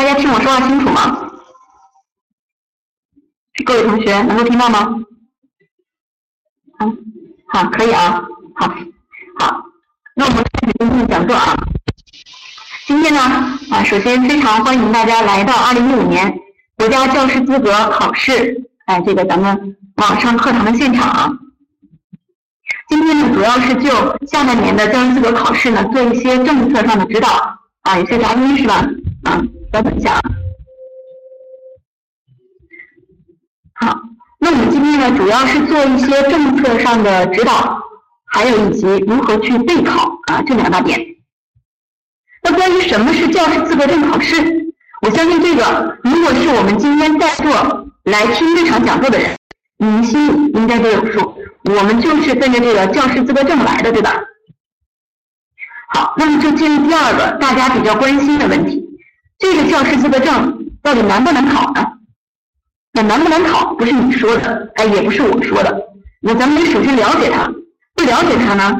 大家听我说话清楚吗？各位同学能够听到吗？嗯，好，可以啊，好，好，那我们开始今天的讲座啊。今天呢，啊，首先非常欢迎大家来到二零一五年国家教师资格考试，哎，这个咱们网上课堂的现场啊。今天呢，主要是就下半年的教师资格考试呢，做一些政策上的指导啊，有些杂音是吧？啊，稍等一下啊。好，那我们今天呢，主要是做一些政策上的指导，还有以及如何去备考啊这两大点。那关于什么是教师资格证考试，我相信这个，如果是我们今天在座来听这场讲座的人，你心里应该都有数。我们就是奔着这个教师资格证来的，对吧？好，那么就进入第二个大家比较关心的问题：这个教师资格证到底难不难考呢？那难不难考不是你说的，哎，也不是我说的。那咱们得首先了解它，不了解它呢，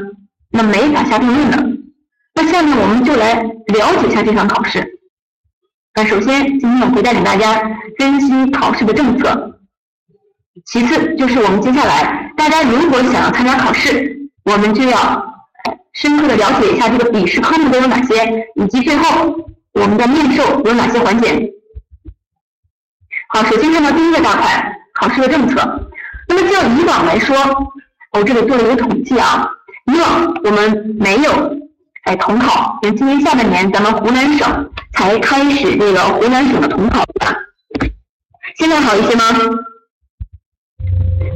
那没法下定论的。那下面我们就来了解一下这场考试。那首先，今天我会带领大家分析考试的政策。其次，就是我们接下来大家如果想要参加考试，我们就要深刻的了解一下这个笔试科目都有哪些，以及最后我们的面授有哪些环节。好，首先看到第一个大块，考试的政策。那么就以往来说，我这里做了一个统计啊，以往我们没有哎统考，因为今年下半年咱们湖南省才开始这个湖南省的统考，对吧？现在好一些吗？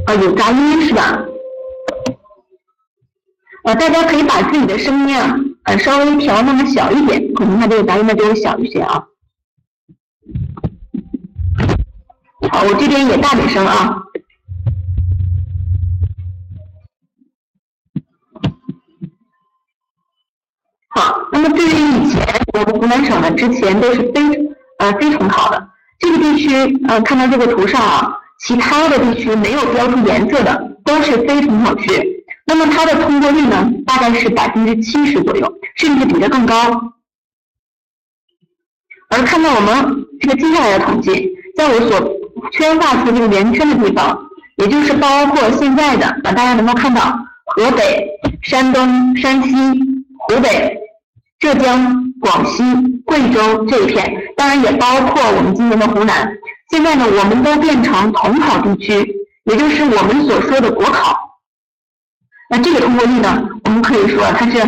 啊，有杂音是吧？呃，大家可以把自己的声音啊，呃，稍微调那么小一点，可能它这个杂音呢就会小一些啊。好，我这边也大点声啊。好，那么对于以前我们湖南省呢，之前都是非呃非统考的，这个地区呃看到这个图上啊。其他的地区没有标出颜色的都是非统考区，那么它的通过率呢，大概是百分之七十左右，甚至比这更高。而看到我们这个接下来的统计，在我所圈画出这个圆圈的地方，也就是包括现在的啊，大家能够看到河北、山东、山西、湖北、浙江、广西、贵州这一片，当然也包括我们今年的湖南。现在呢，我们都变成统考地区，也就是我们所说的国考。那这个通过率呢，我们可以说它是，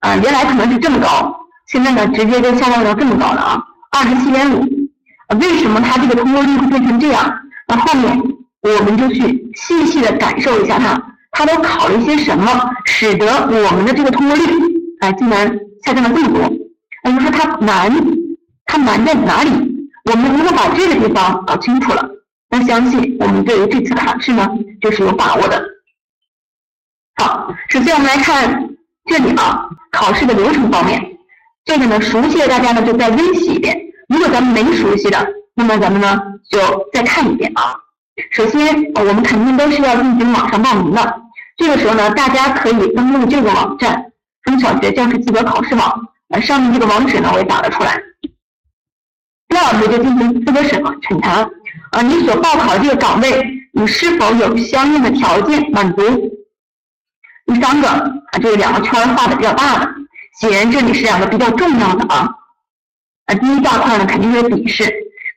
啊，原来可能是这么高，现在呢，直接就下降到这么高了啊，二十七点五。为什么它这个通过率会变成这样？那后面我们就去细细的感受一下它，它都考了一些什么，使得我们的这个通过率，啊，竟然下降了这么多。那就说它难，它难在哪里？我们如果把这个地方搞清楚了，那相信我们对于这次考试呢，就是有把握的。好，首先我们来看这里啊，考试的流程方面，这个呢熟悉的大家呢就再温习一遍。如果咱们没熟悉的，那么咱们呢就再看一遍啊。首先，我们肯定都是要进行网上报名的。这个时候呢，大家可以登录这个网站——中小学教师资格考试网。呃，上面这个网址呢，我也打了出来。第二步就进行资格审审查，啊，你所报考的这个岗位，你是否有相应的条件满足？第三个啊，这两个圈画的比较大的，显然这里是两个比较重要的啊。啊，第一大块呢肯定是笔试，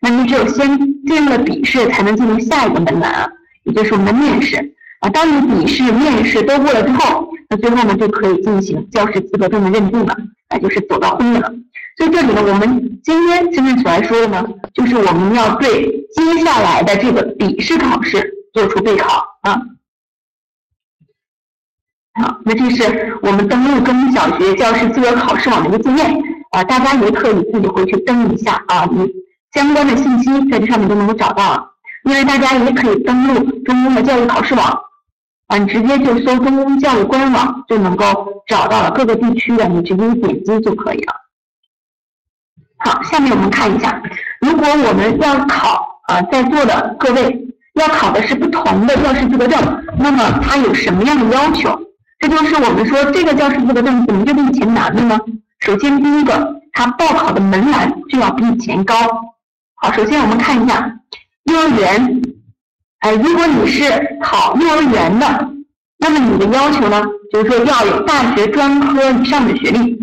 那你只有先进入了笔试，才能进入下一个门槛啊，也就是我们的面试啊。当你笔试、面试都过了之后，那最后呢就可以进行教师资格证的认定了，啊，就是走到后面了。所以这里呢，我们今天现在所来说的呢，就是我们要对接下来的这个笔试考试做出备考啊。好，那这是我们登录中小学教师资格考试网的一个界面啊，大家也可以自己回去登一下啊，你相关的信息在这上面都能够找到。另外，大家也可以登录中公的教育考试网啊，你直接就搜中公教育官网就能够找到了各个地区的，你直接点击就可以了。好，下面我们看一下，如果我们要考啊，在座的各位要考的是不同的教师资格证，那么它有什么样的要求？这就是我们说这个教师资格证怎么就比以前难了呢？首先，第一个它报考的门槛就要比以前高。好，首先我们看一下幼儿园，哎，如果你是考幼儿园的，那么你的要求呢，就是说要有大学专科以上的学历。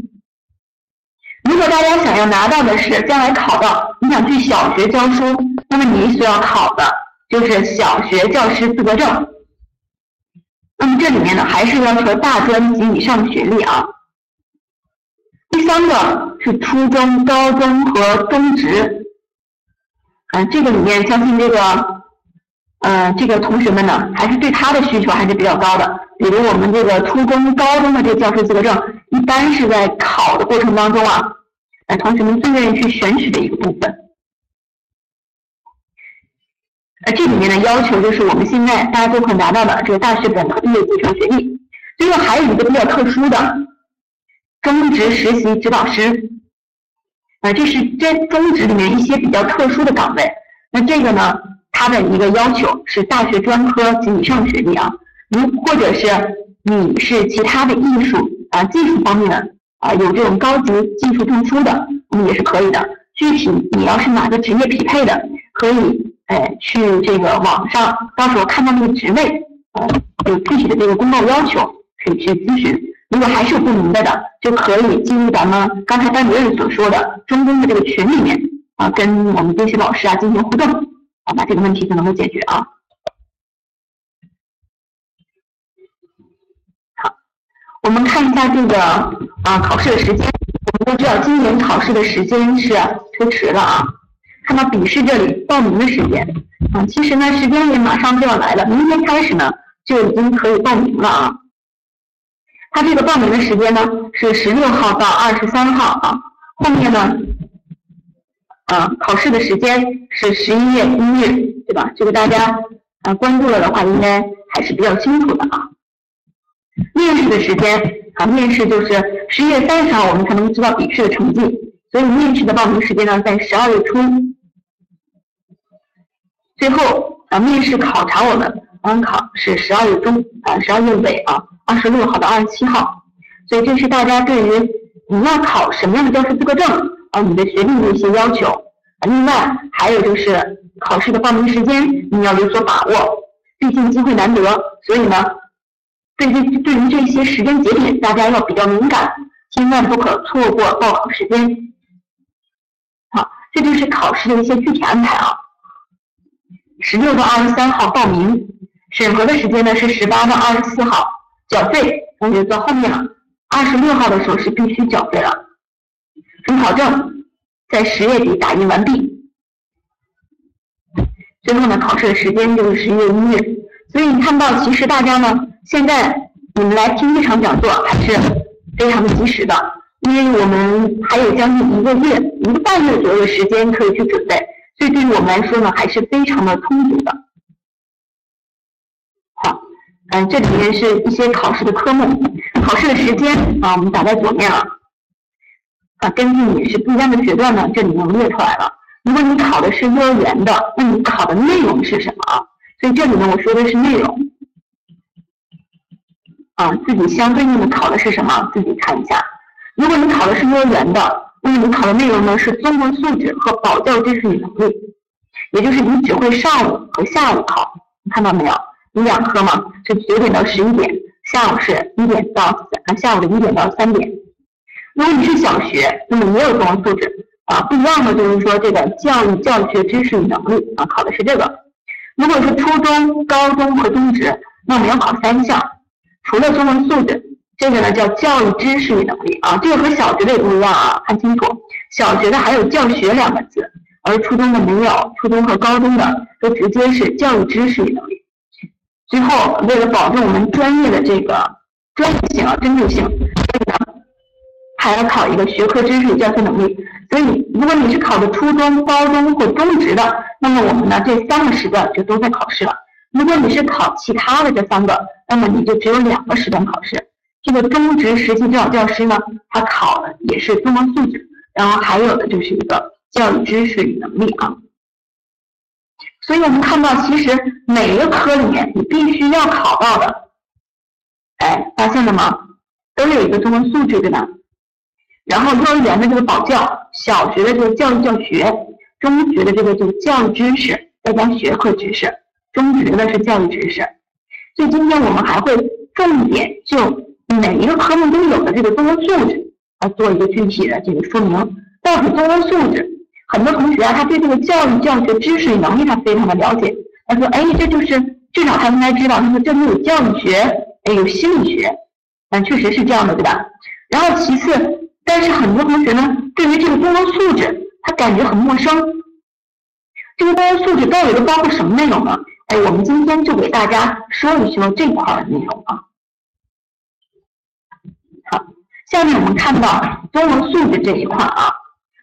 如果大家想要拿到的是将来考到你想去小学教书，那么你所要考的就是小学教师资格证。那么这里面呢，还是要求大专及以上学历啊。第三个是初中、高中和中职，嗯，这个里面相信这个，呃，这个同学们呢，还是对他的需求还是比较高的。比如我们这个初中、高中的这个教师资格证，一般是在考的过程当中啊。呃，同学们最愿意去选取的一个部分。呃，这里面的要求就是我们现在大家都可拿到的这个大学本科毕业以上学历。最后还有一个比较特殊的，中职实习指导师。啊，这是这中职里面一些比较特殊的岗位。那这个呢，它的一个要求是大学专科及以上学历啊。如或者是你是其他的艺术啊技术方面的。啊，有这种高级技术证书的，我们也是可以的。具体你要是哪个职业匹配的，可以哎去这个网上，到时候看到那个职位，呃，有具体的这个公告要求，可以去咨询。如果还是不明白的，就可以进入咱们刚才班主任所说的中公的这个群里面啊，跟我们这些老师啊进行互动，啊，把这个问题就能够解决啊。好我们看一下这个啊考试的时间，我们都知道今年考试的时间是推迟了啊。看到笔试这里报名的时间啊，其实呢时间也马上就要来了，明天开始呢就已经可以报名了啊。它这个报名的时间呢是十六号到二十三号啊，后面呢啊考试的时间是十一月一日，对吧？这个大家啊关注了的话，应该还是比较清楚的啊。面试的时间啊，面试就是十一月三十号，我们才能知道笔试的成绩。所以面试的报名时间呢，在十二月初。最后啊，面试考察我们官考是十二月中啊，十二月尾啊，二十六号到二十七号。所以这是大家对于你要考什么样的教师资格证啊，你的学历的一些要求。另外还有就是考试的报名时间你要有所把握，毕竟机会难得，所以呢。对于对于这些时间节点，大家要比较敏感，千万不可错过报考时间。好，这就是考试的一些具体安排啊。十六到二十三号报名，审核的时间呢是十八到二十四号，缴费同学在后面了。二十六号的时候是必须缴费了。准考证在十月底打印完毕。最后呢，考试的时间就是十一月一日。所以你看到，其实大家呢。现在你们来听这场讲座还是非常的及时的，因为我们还有将近一个月、一个半月左右的时间可以去准备，所以对于我们来说呢，还是非常的充足的。好，嗯，这里面是一些考试的科目，考试的时间啊，我们打在左面了。啊，根据你是不一样的学段呢，这里面列出来了。如果你考的是幼儿园的，那你考的内容是什么？所以这里呢，我说的是内容。啊，自己相对应的考的是什么？自己看一下。如果你考的是幼儿园的，那么你考的内容呢是综合素质和保教知识与能力，也就是你只会上午和下午考，看到没有？有两科嘛，是九点到十一点，下午是一点到啊下午的一点到三点。如果你是小学，那么也有综合素质啊，不一样的就是说这个教育教学知识与能力啊，考的是这个。如果是初中、高中和中职，那我们要考三项。除了综合素质，这个呢叫教育知识与能力啊，这个和小学的也不一样啊，看清楚。小学的还有教学两个字，而初中的没有，初中和高中的都直接是教育知识与能力。最后，为了保证我们专业的这个专业性啊、针对性，所以呢还要考一个学科知识与教学能力。所以，如果你是考的初中、高中或中职的，那么我们呢这三个时段就都在考试了。如果你是考其他的这三个，那么你就只有两个时段考试。这个中职实习指导教师呢，他考的也是综合素质，然后还有的就是一个教育知识与能力啊。所以我们看到，其实每一个科里面你必须要考到的，哎，发现了吗？都有一个综合素质，对吧？然后幼儿园的这个保教，小学的这个教育教学，中学的这个这个教育知识，再加学科知识，中职的是教育知识。所以今天我们还会重点就每一个科目都有的这个综合素质来做一个具体的这个说明。到底综合素质，很多同学啊，他对这个教育教学知识能力他非常的了解。他说，哎，这就是至少他应该知道，他说这里有教育学，哎，有心理学，嗯，确实是这样的，对吧？然后其次，但是很多同学呢，对于这个综合素质，他感觉很陌生。这个综合素质到底都包括什么内容呢？哎，我们今天就给大家说一说这块的内容啊。下面我们看到综合素质这一块啊。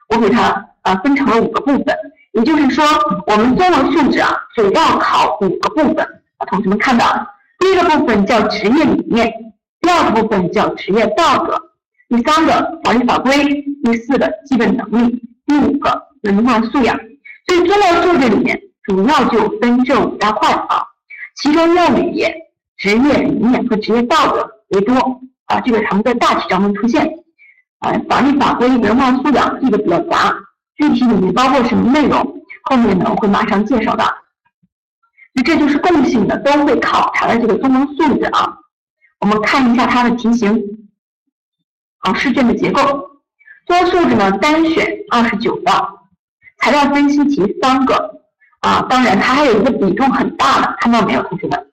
我给它啊分成了五个部分，也就是说，我们综合素质啊主要考五个部分啊。同学们看到，第一个部分叫职业理念，第二个部分叫职业道德，第三个法律法规，第四个基本能力，第五个文化素养。所以综合素质里面主要就分这五大块啊，其中要以职业理念和职业道德为多啊，这个常在大题当中出现。啊，法律法规、文化素养这个比较杂，具体里面包括什么内容，后面呢我会马上介绍到。那这就是共性的，都会考察的这个综合素质啊。我们看一下它的题型，好，试卷的结构。综合素质呢，单选二十九道，材料分析题三个啊。当然，它还有一个比重很大的，看到没有，同学们？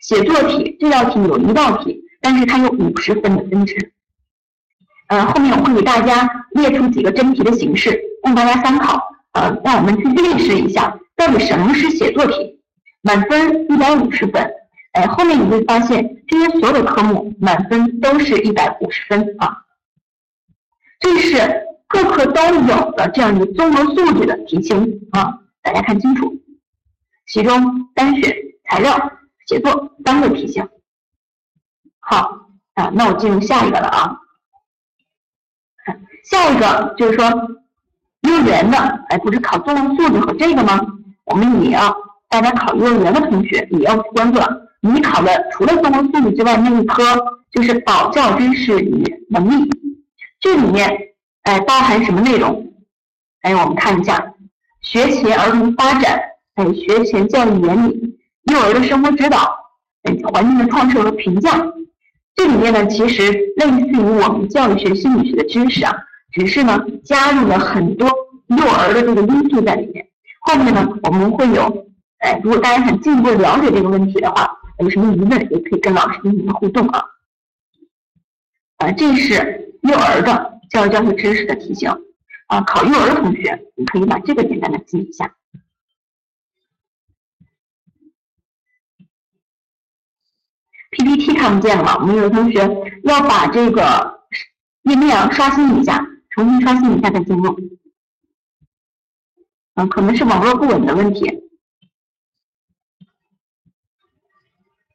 写作题这道题有一道题，但是它有五十分的分值。呃，后面我会给大家列出几个真题的形式，供大家参考。呃，让我们去认识一下，到底什么是写作题？满分一百五十分。哎，后面你会发现，这些所有的科目满分都是一百五十分啊。这是各科都有的这样一个综合素质的题型啊，大家看清楚。其中单选、材料、写作三个题型。好啊，那我进入下一个了啊。下一个就是说，幼儿园的，哎，不是考综合素质和这个吗？我们也要大家考幼儿园的同学也要去关注了。你考的除了综合素质之外，那一科就是保教知识与能力，这里面哎包含什么内容？哎，我们看一下，学前儿童发展，哎，学前教育原理，幼儿的生活指导，哎，环境的创设和评价。这里面呢，其实类似于我们教育学、心理学的知识啊。只是呢，加入了很多幼儿的这个因素在里面。后面呢，我们会有，哎，如果大家想进一步了解这个问题的话，有什么疑问也可以跟老师进行互动啊。啊，这是幼儿的教育教学知识的题型啊。考幼儿的同学，你可以把这个简单的记一下。PPT 看不见了，我们有的同学要把这个页面刷新一下。重新刷新一下再进入，嗯，可能是网络不稳的问题。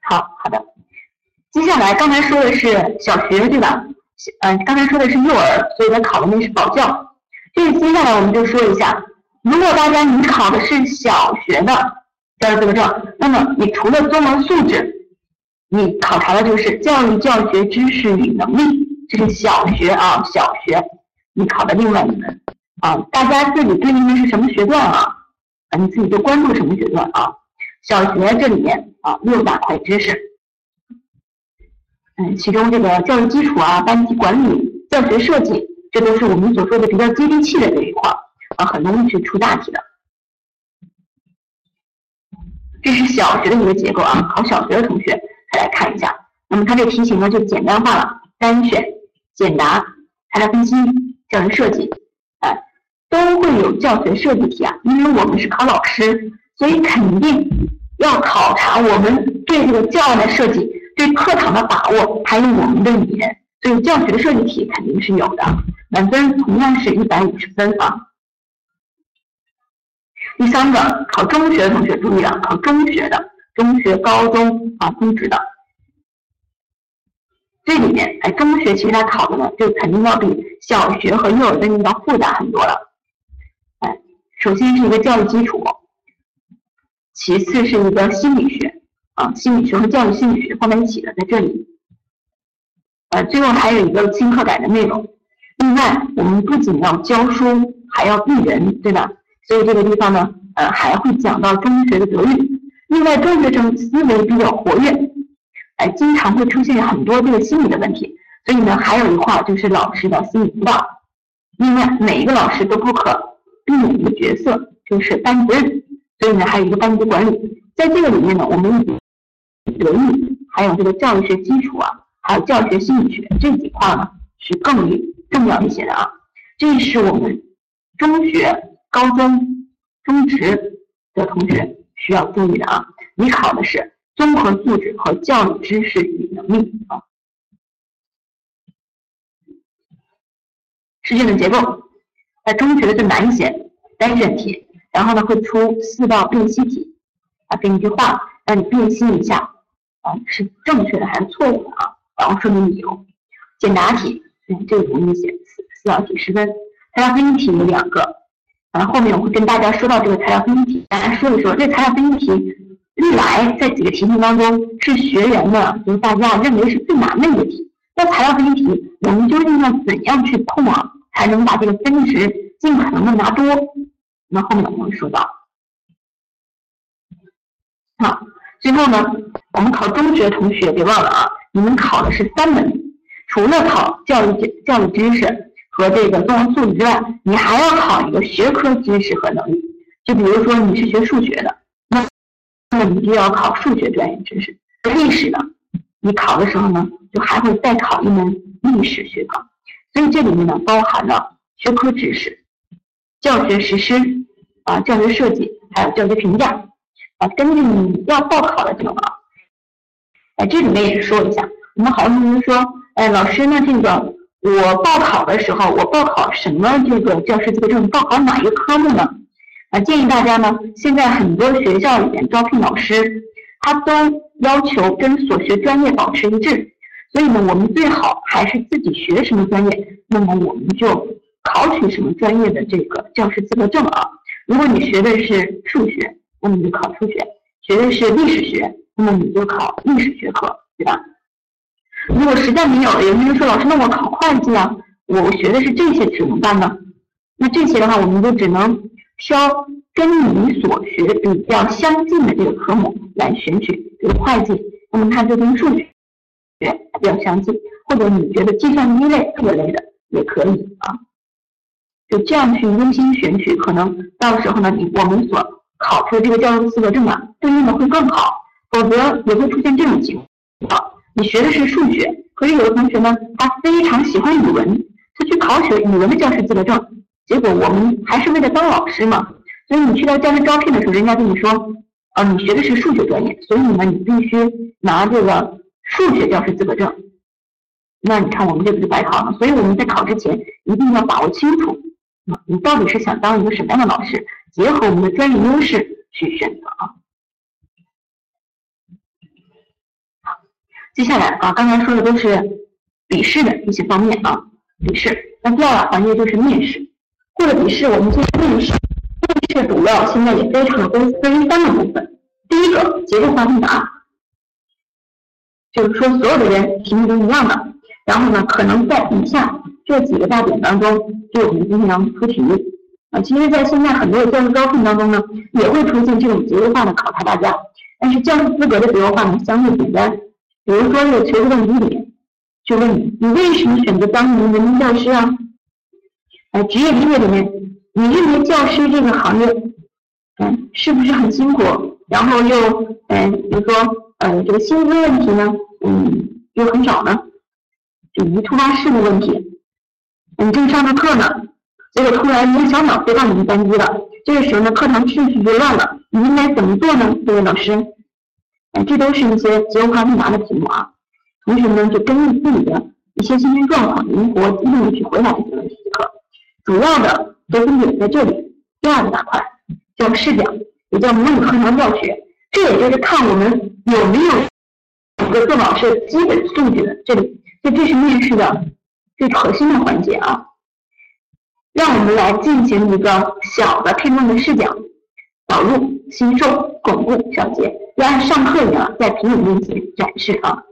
好好的，接下来刚才说的是小学对吧？嗯，刚才说的是幼儿，所以他考的那是保教。这接下来我们就说一下，如果大家你考的是小学的教师资格证，那么你除了综合素质，你考察的就是教育教学知识与能力，这是小学啊，小学。你考的另外一门啊，大家自己对应的是什么学段啊？啊，你自己就关注什么学段啊？小学这里面啊，六大块知识，嗯，其中这个教育基础啊、班级管理、教学设计，这都是我们所说的比较接地气的这一块啊，很容易去出大题的。这是小学的一个结构啊，考小学的同学来看一下。那么它这个题型呢就简单化了，单选、简答、材料分析。教学设计，哎，都会有教学设计题啊。因为我们是考老师，所以肯定要考察我们对这个教案的设计、对课堂的把握，还有我们的语言。所以教学设计题肯定是有的，满分同样是一百五十分啊。第三个，考中学的同学注意了，考中学的，中学、高中啊，中职的。这里面，哎，中学其实它考的呢，就肯定要比小学和幼儿的要复杂很多了。哎，首先是一个教育基础，其次是一个心理学啊，心理学和教育心理学放在一起的，在这里。呃，最后还有一个新课改的内容，另外，我们不仅要教书，还要育人，对吧？所以这个地方呢，呃，还会讲到中学的德育。另外，中学生思维比较活跃，哎，经常会出现很多这个心理的问题。所以呢，还有一块就是老师的心理辅导。另外，每一个老师都不可避免一个角色，就是班主任。所以呢，还有一个班级管理。在这个里面呢，我们德育，还有这个教育学基础啊，还有教学心理学这几块呢，是更为重要一些的啊。这是我们中学、高中、中职的同学需要注意的啊。你考的是综合素质和教育知识与能力啊。试卷的结构，在中学的就难一些，单选题，然后呢会出四道辨析题。啊，给你一句话，让你辨析一下，啊，是正确的还是错误的啊？然后说明理由。简答题，嗯，这个容易写，四四道题十分。材料分析题有两个，然后后面我会跟大家说到这个材料分析题，大家说一说。这材料分析题历来在几个题目当中是学员的，就是大家认为是最难的一个题。那材料分析题，我们究竟要怎样去碰啊，才能把这个分值尽可能的拿多？那后面我们会说到。好，最后呢，我们考中学同学别忘了啊，你们考的是三门，除了考教育教育知识和这个综合素质之外，你还要考一个学科知识和能力。就比如说你是学数学的，那那你就要考数学专业知识。历史的，你考的时候呢，就还会再考一门历史学科。所以这里面呢，包含了学科知识、教学实施啊、教学设计，还有教学评价。啊，根据你要报考的情况，哎，这里面也是说一下。我们好多同学说，哎，老师，那这个我报考的时候，我报考什么这个教师资格证？报考哪一个科目呢？啊，建议大家呢，现在很多学校里面招聘老师，他都要求跟所学专业保持一致，所以呢，我们最好还是自己学什么专业，那么我们就考取什么专业的这个教师资格证啊。如果你学的是数学。那么你就考数学，学的是历史学，那么你就考历史学科，对吧？如果实在没有，有同学说老师，那我考会计啊，我学的是这些，怎么办呢？那这些的话，我们就只能挑跟你所学比较相近的这个科目来选取，比如会计，那么它就跟数学比较相近，或者你觉得计算机类这类的也可以啊，就这样去优先选取，可能到时候呢，你我们所考出的这个教师资格证啊，对应的会更好，否则也会出现这种情况。你学的是数学，可是有的同学呢，他非常喜欢语文，他去考取语文的教师资格证，结果我们还是为了当老师嘛，所以你去到教师招聘的时候，人家跟你说，啊，你学的是数学专业，所以呢，你必须拿这个数学教师资格证。那你看我们这不就白考了？所以我们在考之前一定要把握清楚，你到底是想当一个什么样的老师？结合我们的专业优势去选择啊。好，接下来啊，刚才说的都是笔试的一些方面啊，笔试。那第二个环节就是面试。过了笔试，我们进行面试。面试主要现在也非常的分分三个部分。第一个结构化问答，就是说所有的人题目都一样的，然后呢，可能在以下这几个大点当中，对我们进行出题。啊，其实，在现在很多的教师招聘当中呢，也会出现这种结构化的考察大家。但是教师资格的结构化呢，相对简单。比如说这个求职问题里面，就问你，你为什么选择当一名人民教师啊？呃，职业理解里面，你认为教师这个行业，嗯，是不是很辛苦？然后又，嗯，比如说，呃，这个薪资问题呢，嗯，又很少呢？以及突发事故问题，你正上着课呢？结果突然一个小鸟飞到你们班级了，这个时候呢，课堂秩序就乱了，你应该怎么做呢？这位老师，哎，这都是一些结构化问答的题目啊。同学们就根据自己的一些心情状况，灵活机动的去回答这些问题即可。主要的得分点在这里。第二个大块叫试讲，也叫模拟课堂教学，这也就是看我们有没有一个做老师基本素质的。这里，这这是面试的最核心的环节啊。让我们来进行一个小的片段的试讲，导入、新收、巩固小结，要按上课一样在评委面前展示啊。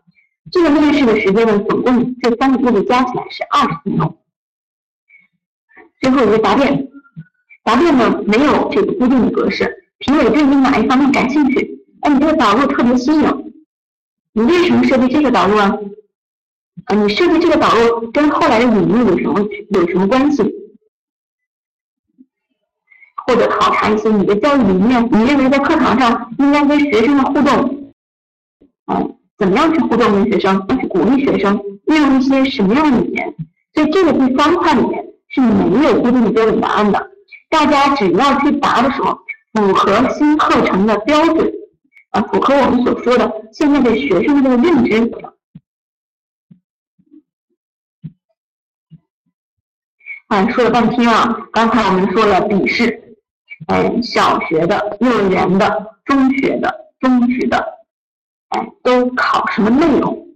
这个面试的时间呢，总共这三个步骤加起来是二十分钟。最后一个答辩，答辩呢没有这个固定的格式，评委对你哪一方面感兴趣，哎，你这个导入特别新颖，你为什么设计这个导入啊？啊，你设计这个导入跟后来的引入有什么有什么关系？或者考察一些你的教育理念，你认为在课堂上应该跟学生的互动，嗯，怎么样去互动跟学生，要去鼓励学生，运用一些什么样的语言？所以这个第三块里面是没有固定的标准答案的，大家只要去答的时候符合新课程的标准，啊，符合我们所说的现在的学生的这个认知。啊，说了半天啊，刚才我们说了笔试。哎，小学的、幼儿园的、中学的、中职的，哎，都考什么内容？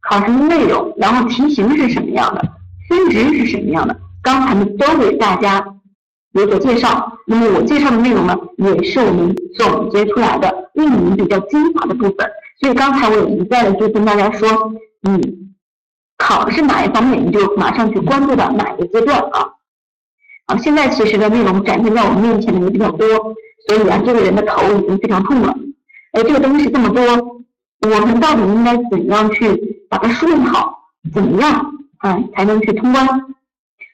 考什么内容？然后题型是什么样的？分值是什么样的？刚才呢都给大家有所介绍。那么我介绍的内容呢，也是我们总结出来的一名比较精华的部分。所以刚才我也一再的就跟大家说，嗯，考的是哪一方面，你就马上去关注到哪一个阶段啊。啊，现在其实的内容展现在我们面前的也比较多，所以啊，这个人的头已经非常痛了。哎，这个东西这么多，我们到底应该怎样去把它梳理好？怎么样，嗯，才能去通关？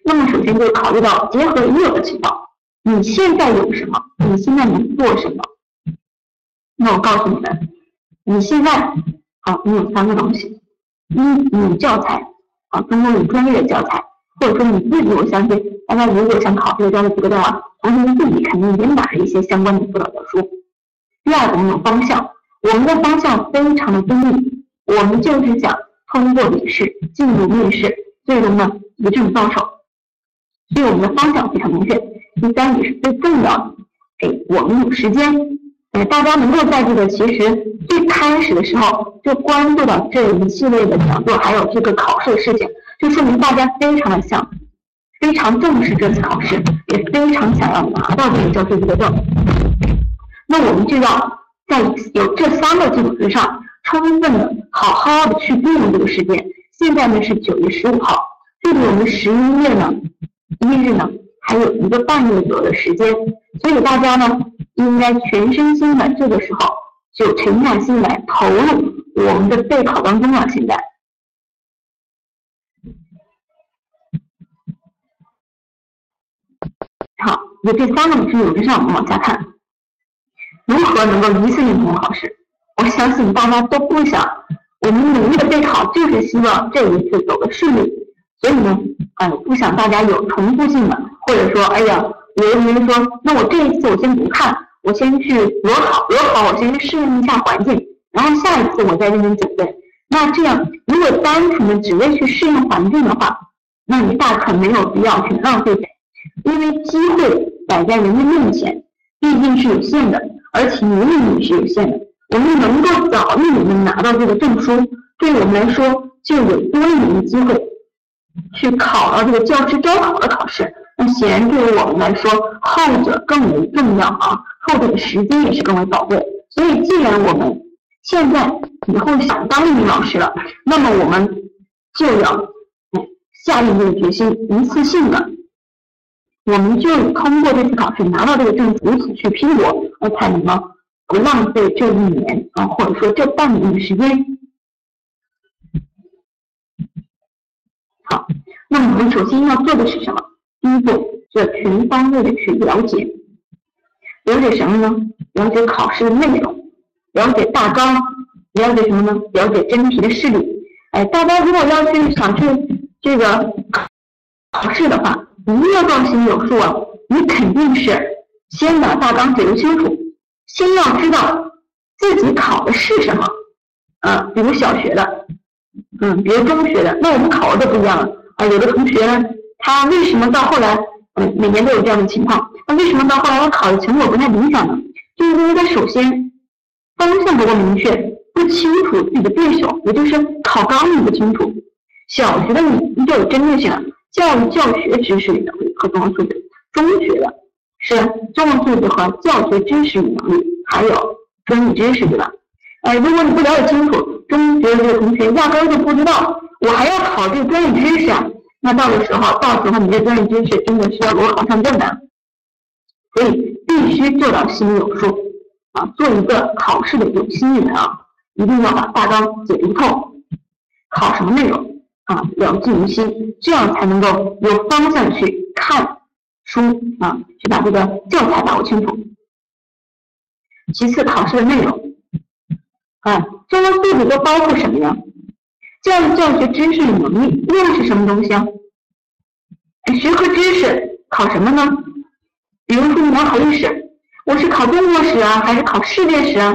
那么首先就考虑到结合已有的情况，你现在有什么？你现在能做什么？那我告诉你们，你现在好，你有三个东西：一，你有教材，啊，中国有专业的教材。或者说你自己，我相信大家如果想考这个专业资格证啊，同学们自己肯定也买了一些相关的辅导教书。第二个，我们有方向，我们的方向非常的坚定，我们就是想通过笔试进入面试，最终呢一证到手。所以我们的方向非常明确。第三也是最重要的，哎，我们有时间，哎，大家能够在这个其实最开始的时候就关注到这一系列的讲座，还有这个考试的事情。就说明大家非常的想，非常重视这次考试，也非常想要拿到这个教师资格证。那我们就要在有这三个基础之上，充分的好好的去利用这个时间。现在呢是九月十五号，距离我们十一月呢一日呢还有一个半月左右的时间，所以大家呢应该全身心的这个时候就沉下心来投入我们的备考当中了。现在。好，有这三个基础之上，我们往下看，如何能够一次性通过考试？我相信大家都不想，我们努力的备考，就是希望这一次走的顺利。所以呢，哎，不想大家有重复性的，或者说，哎呀，有的同学说，那我这一次我先不看，我先去裸考，裸考我先去适应一下环境，然后下一次我再认真准备。那这样，如果单纯的只为去适应环境的话，那你大可没有必要去浪费。因为机会摆在人的面前，毕竟是有限的，而且年龄也是有限的。我们能够早一年拿到这个证书，对我们来说就有多一点的机会去考到这个教师招考的考试。那显然对于我们来说，后者更为重要啊，后者的时间也是更为宝贵。所以，既然我们现在以后想当一名老师了，那么我们就要下定这个决心，一次性的。我们就通过这次考试拿到这个证，如此去拼搏，而才能呢不浪费这一年啊，或者说这半年的时间。好，那我们首先要做的是什么？第一步，要全方位的去了解，了解什么呢？了解考试的内容，了解大纲，了解什么呢？了解真题的事例。哎，大家如果要去想去这个考试的话。一定要告心有数啊！你肯定是先把大纲解读清楚，先要知道自己考的是什么。嗯，比如小学的，嗯，比如中学的，那我们考的都不一样了啊。有的同学呢，他为什么到后来，嗯，每年都有这样的情况？那为什么到后来我考的成果不太理想呢？就是因为他首先方向不够明确，不清楚自己的对手，也就是考纲你不清楚。小学的你，你就有针对性了。教育教学知识与能力和综合素质，中学的是综合素质和教学知识与能力，还有专业知识，对吧？呃，如果你不了解清楚，中学的这个同学压根就不知道，我还要考这个专业知识啊，那到的时候，到时候你的专业知识真的是要裸考上阵的，所以必须做到心里有数啊，做一个考试的有心人啊，一定要把大纲解读透，考什么内容啊，了尽于心，这样才能够有方向去看书啊，去把这个教材把握清楚。其次，考试的内容，啊，中文素质都包括什么呀？教育教学知识与能力又是什么东西啊？学科知识考什么呢？比如说你要考历史，我是考中国史啊，还是考世界史啊？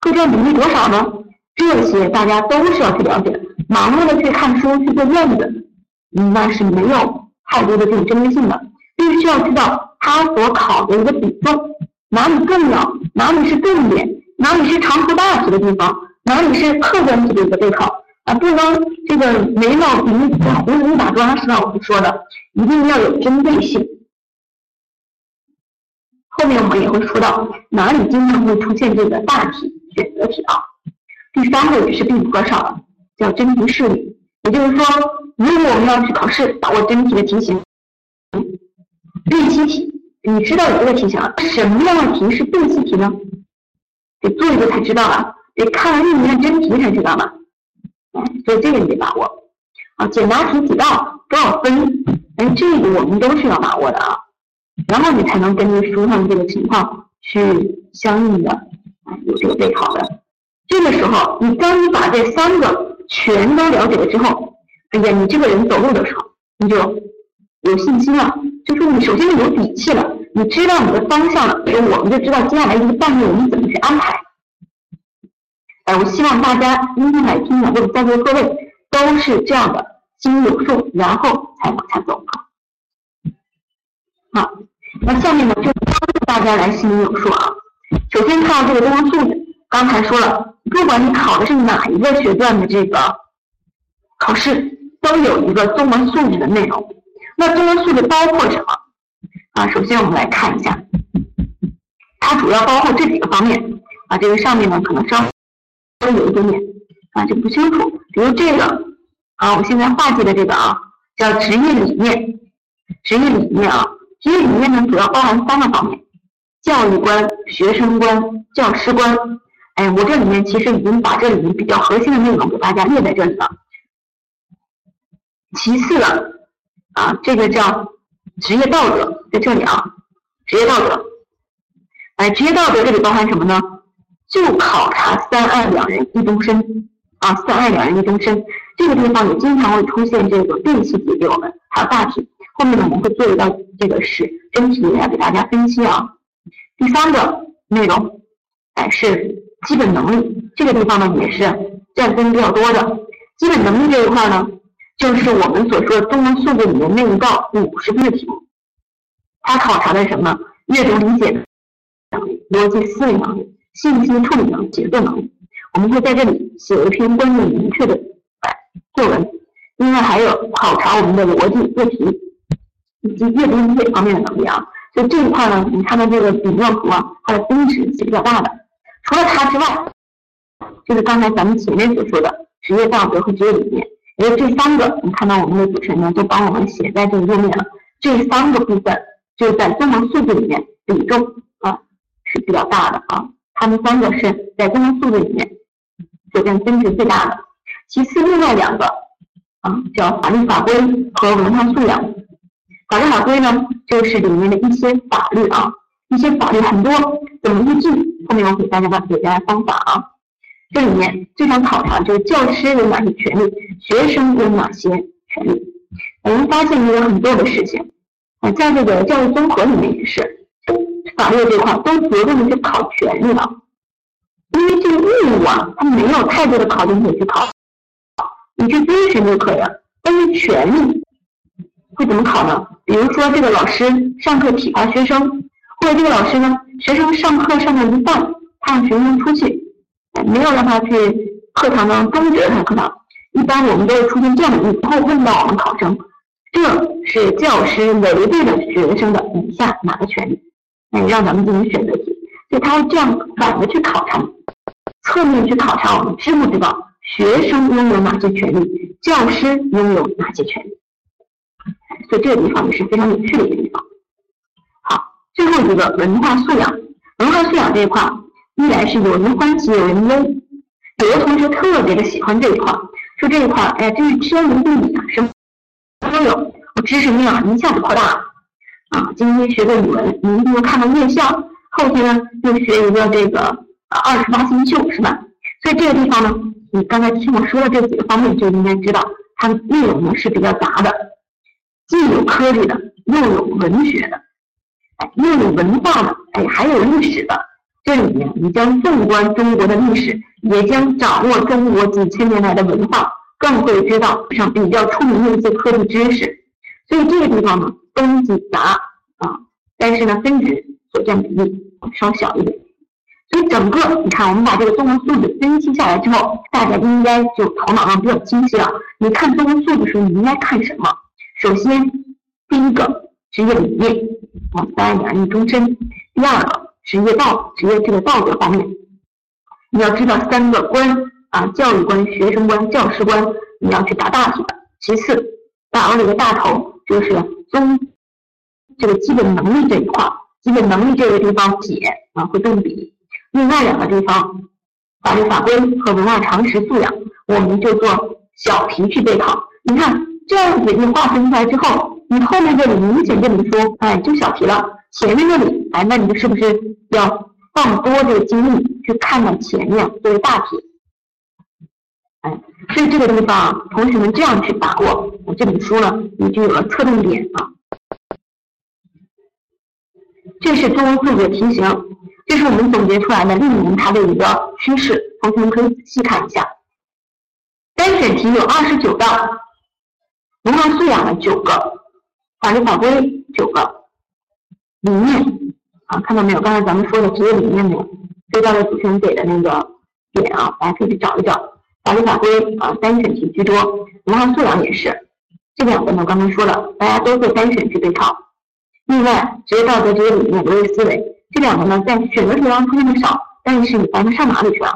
各占比例多少呢？这些大家都是要去了解。盲目的去看书去做卷子，那是没有太多的这种针对性的。必须要知道它所考的一个比重，哪里重要，哪里是重点，哪里是长途大题的地方，哪里是客观题的一个备考。啊，不能这个没脑子胡胡里打桩，是吧？我们说的，一定要有针对性。后面我们也会说到哪里经常会出现这个大题、选择题啊。第三个也是必不可少的，叫真题示例。也就是说，如果我们要去考试，把握真题的题型，辨析题，你知道有这个题型，什么样的题是辨析题呢？得做一个才知道啊，得看完一年真题才知道嘛。所以这个你得把握啊，简答题几道多少分？哎，这个我们都是要把握的啊。然后你才能根据书上的这个情况去相应的啊有这个备考的。这个时候，你当你把这三个全都了解了之后，哎呀，你这个人走路的时候你就有信心了，就说你首先是有底气了，你知道你的方向了，所以我们就知道接下来一个半月你怎么去安排。哎，我希望大家今天来听的，或者在座各位都是这样的，心里有数，然后才往下走啊。好，那下面呢就帮助大家来心里有数啊。首先看到这个中文素质，刚才说了，不管你考的是哪一个学段的这个考试，都有一个中文素质的内容。那中文素质包括什么啊？首先我们来看一下，它主要包括这几个方面啊。这个上面呢可能稍。微有一点点啊，就不清楚。比如这个啊，我现在画记的这个啊，叫职业理念。职业理念啊，职业理念呢，主要包含三个方面：教育观、学生观、教师观。哎，我这里面其实已经把这里面比较核心的内容给大家列在这里了。其次的啊，这个叫职业道德，在这里啊，职业道德。哎，职业道德这里包含什么呢？就考察三爱两人一终身啊，三爱两人一终身这个地方也经常会出现这个辨析题给我们，还有大题。后面呢我们会做一道这个是真题来给大家分析啊。第三个内容，哎是基本能力，这个地方呢也是占分比较多的。基本能力这一块呢，就是我们所说的中文素质里面那一道五十分的题目，它考察的什么？阅读理解能力、逻辑思维能力。信息处理能力、写作能力，我们会在这里写一篇关于明确的作文。另外还有考察我们的逻辑做题以及阅读理解方面的能力啊。就这一块呢，你看到这个笔状图啊，它的分值是比较大的。除了它之外，就是刚才咱们前面所说的职业道德和职业理念，因为这三个，你看到我们的主持人呢，都帮我们写在这个页面了。这三个部分就在综合素质里面比重啊是比较大的啊。他们三个是在综合素质里面所占分值最大的，其次另外两个啊叫法律法规和文化素养。法律法规呢，就是里面的一些法律啊，一些法律很多怎么依据？后面我给大家给大家方法啊。这里面最常考察就是教师有哪些权利，学生有哪些权利。我们发现一个很多的事情啊，在这个教育综合里面也是。法律这块都着重的去考权利了，因为这个义务啊，它没有太多的考点可以去考，你去遵循就可以了。但是权利会怎么考呢？比如说这个老师上课体罚学生，或者这个老师呢，学生上课上到一半，他让学生出去，没有让他去课堂呢终止他的课堂。一般我们都会出现这样的例子，后问到我们考生，这是教师违背了学生的以下哪个权利？哎，让咱们进行选择题，所以他会这样反的去考察，侧面去考察我们知不知道学生拥有哪些权利，教师拥有哪些权利。所以这个地方也是非常有趣的一个地方。最后一个文化素养，文化素养这一块依然是有人欢喜有人忧。有的同学特别的喜欢这一块，说这一块，哎，这是天文地理啊，什么都有，知识面啊一下子扩大了。啊，今天学个语文，明天又看到夜校，后天呢又学一个这个二十八星宿，是吧？所以这个地方呢，你刚才听我说的这几个方面，就应该知道它的内容呢是比较杂的，既有科技的，又有文学的，哎，又有文化的，哎，还有历史的。这里面你将纵观中国的历史，也将掌握中国几千年来的文化，更会知道上比较出名的一些科技知识。所以这个地方呢，东西杂啊，但是呢，分值所占比例稍小一点。所以整个你看，我们把这个综合素质分析下来之后，大家应该就头脑上比较清晰了。你看综合素质的时候，你应该看什么？首先，第一个职业理念，啊，三两一终身；第二个职业道，职业这个道德方面，你要知道三个观啊，教育观、学生观、教师观，你要去答大题的。其次，把握了一个大头，就是综这个基本能力这一块，基本能力这个地方解啊会动笔。另外两个地方，法律法规和文化常识素养，我们就做小题去备考。你看这样子你划分出来之后，你后面这里明显这里说，哎，就小题了。前面这里，哎，那你是不是要放多这个精力去看到前面作为大题？哎，所以这个地方，同学们这样去把握我这本书呢，你就有了侧重点啊。这是综合素质的题型。这是我们总结出来的历年它的一个趋势，同学们可以仔细看一下。单选题有二十九道，文化素养的九个，法律法规九个，理念啊，看到没有？刚才咱们说的职业理念没有？对照着主持人给的那个点啊，大家可以去找一找。法律法规啊，单选题居多，文化素养也是。这两个呢，刚才说了，大家都会单选去备考。另外，职业道德、职业理念、逻辑思维。这两个呢，在选择题当中出现的少，但是你把它上哪里去了？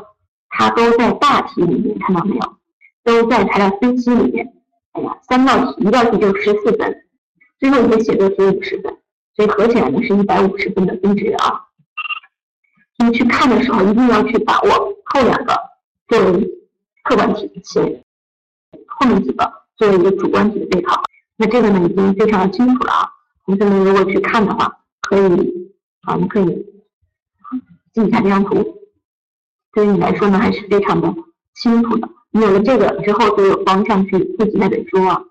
它都在大题里面，看到没有？都在材料分析里面。哎呀，三道题，一道题就十四分，最后一个写作题五十分，所以合起来呢是一百五十分的分值啊。你去看的时候，一定要去把握后两个作为客观题，前后面几个作为一个主观题的备考。那这个呢已经非常清楚了啊。同学们如果去看的话，可以。啊，我们可以记一下这张图，对于你来说呢还是非常的清楚的。你有了这个之后，就有方向去复习那本书啊。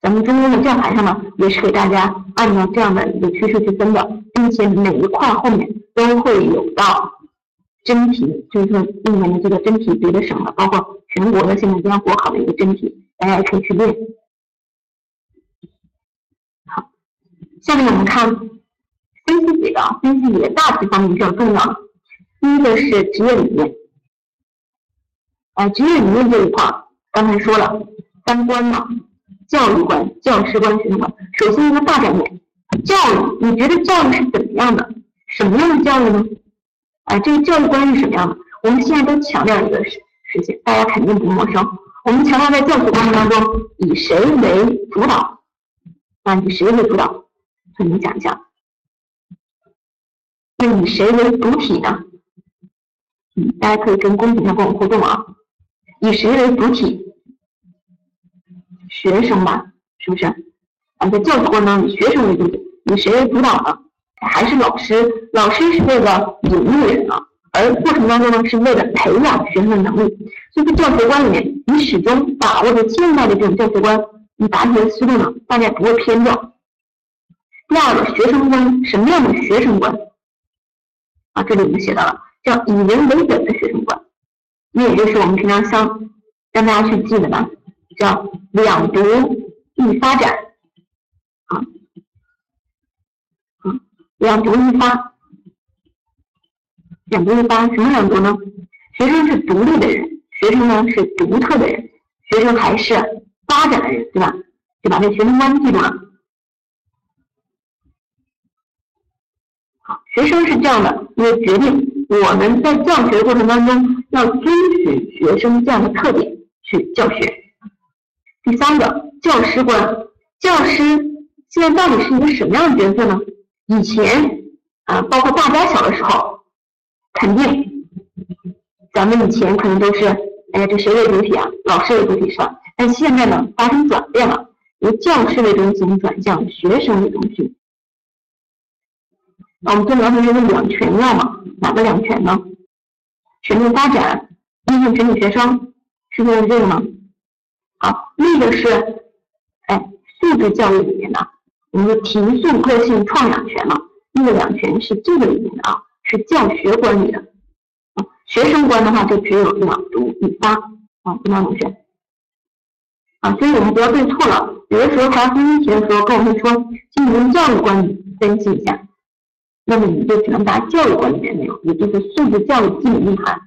咱们中间的教材上呢，也是给大家按照这样的一个趋势去分的，并且每一块后面都会有到真题，就是说今年的这个真题，别的省的，包括全国的现在将国考的一个真题，大家可以去练。好，下面我们看。分析几个，分析几个大题方面比较重要。第一个是职业理念，哎，职业理念这一块，刚才说了三观嘛，教育观、教师观、学生观。首先一个大概念，教育，你觉得教育是怎么样的？什么样的教育呢？哎，这个教育观是什么样的？我们现在都强调一个事事情，大家肯定不陌生。我们强调在教学过程当中，以谁为主导？啊，以谁为主导？跟你们讲一下。那以谁为主体呢？嗯，大家可以跟公屏上跟我互动啊。以谁为主体？学生吧，是不是？啊，在教学过程中以学生为主体，以谁为主导呢？还是老师？老师是为了引路人啊，而过程当中呢，是为了培养学生的能力。所以在教学观里面，你始终把握着现代的这种教学观，你答题的思路呢，大家不会偏掉。第二个，学生观，什么样的学生观？啊，这里我们写到了叫以人为本的学生观，那也就是我们平常想让大家去记的吧，叫两读一发展，啊，啊，两读一发，两读一发，什么两读呢？学生是独立的人，学生呢是独特的人，学生还是发展的人，对吧？就把这学生观记住了。学生是这样的，一个决定我们在教学过程当中要遵循学生这样的特点去教学。第三个教师观，教师现在到底是一个什么样的角色呢？以前啊，包括大家小的时候，肯定咱们以前可能都是，哎，这谁为主体啊？老师为主体是吧？但现在呢，发生转变了，由教师为中心转向学生为中心。那我们做描述就是两全要嘛？哪个两全呢？全面发展，应用全体学生，是不是这个吗？好，那个是，哎，素质教育里面的，我们的提速个性创两全嘛？那个两全是这个里面的啊，是教学管理的。啊，学生观的话就只有朗读一发啊，对吗，同学？啊，所以我们不要对错了。有的时候答分析题的时候跟我们说，请你用教育观分析一下，那么你就只能答教育观里面内容，也就是素质教育基本内涵，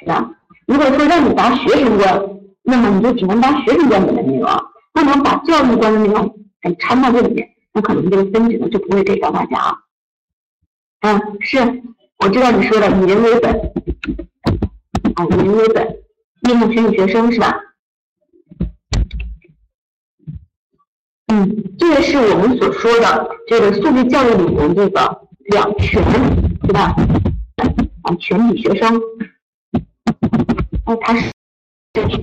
是吧？如果说让你答学生观，那么你就只能答学生观里的内容，不能把教育观的内容给掺到这里面，那可能这个分值呢就不会给到大家啊。嗯，是，我知道你说的以人为本，啊，以人为本，面向全体学生是吧？嗯，这个是我们所说的这个素质教育里面这个两全，对吧？啊，全体学生。哎，它是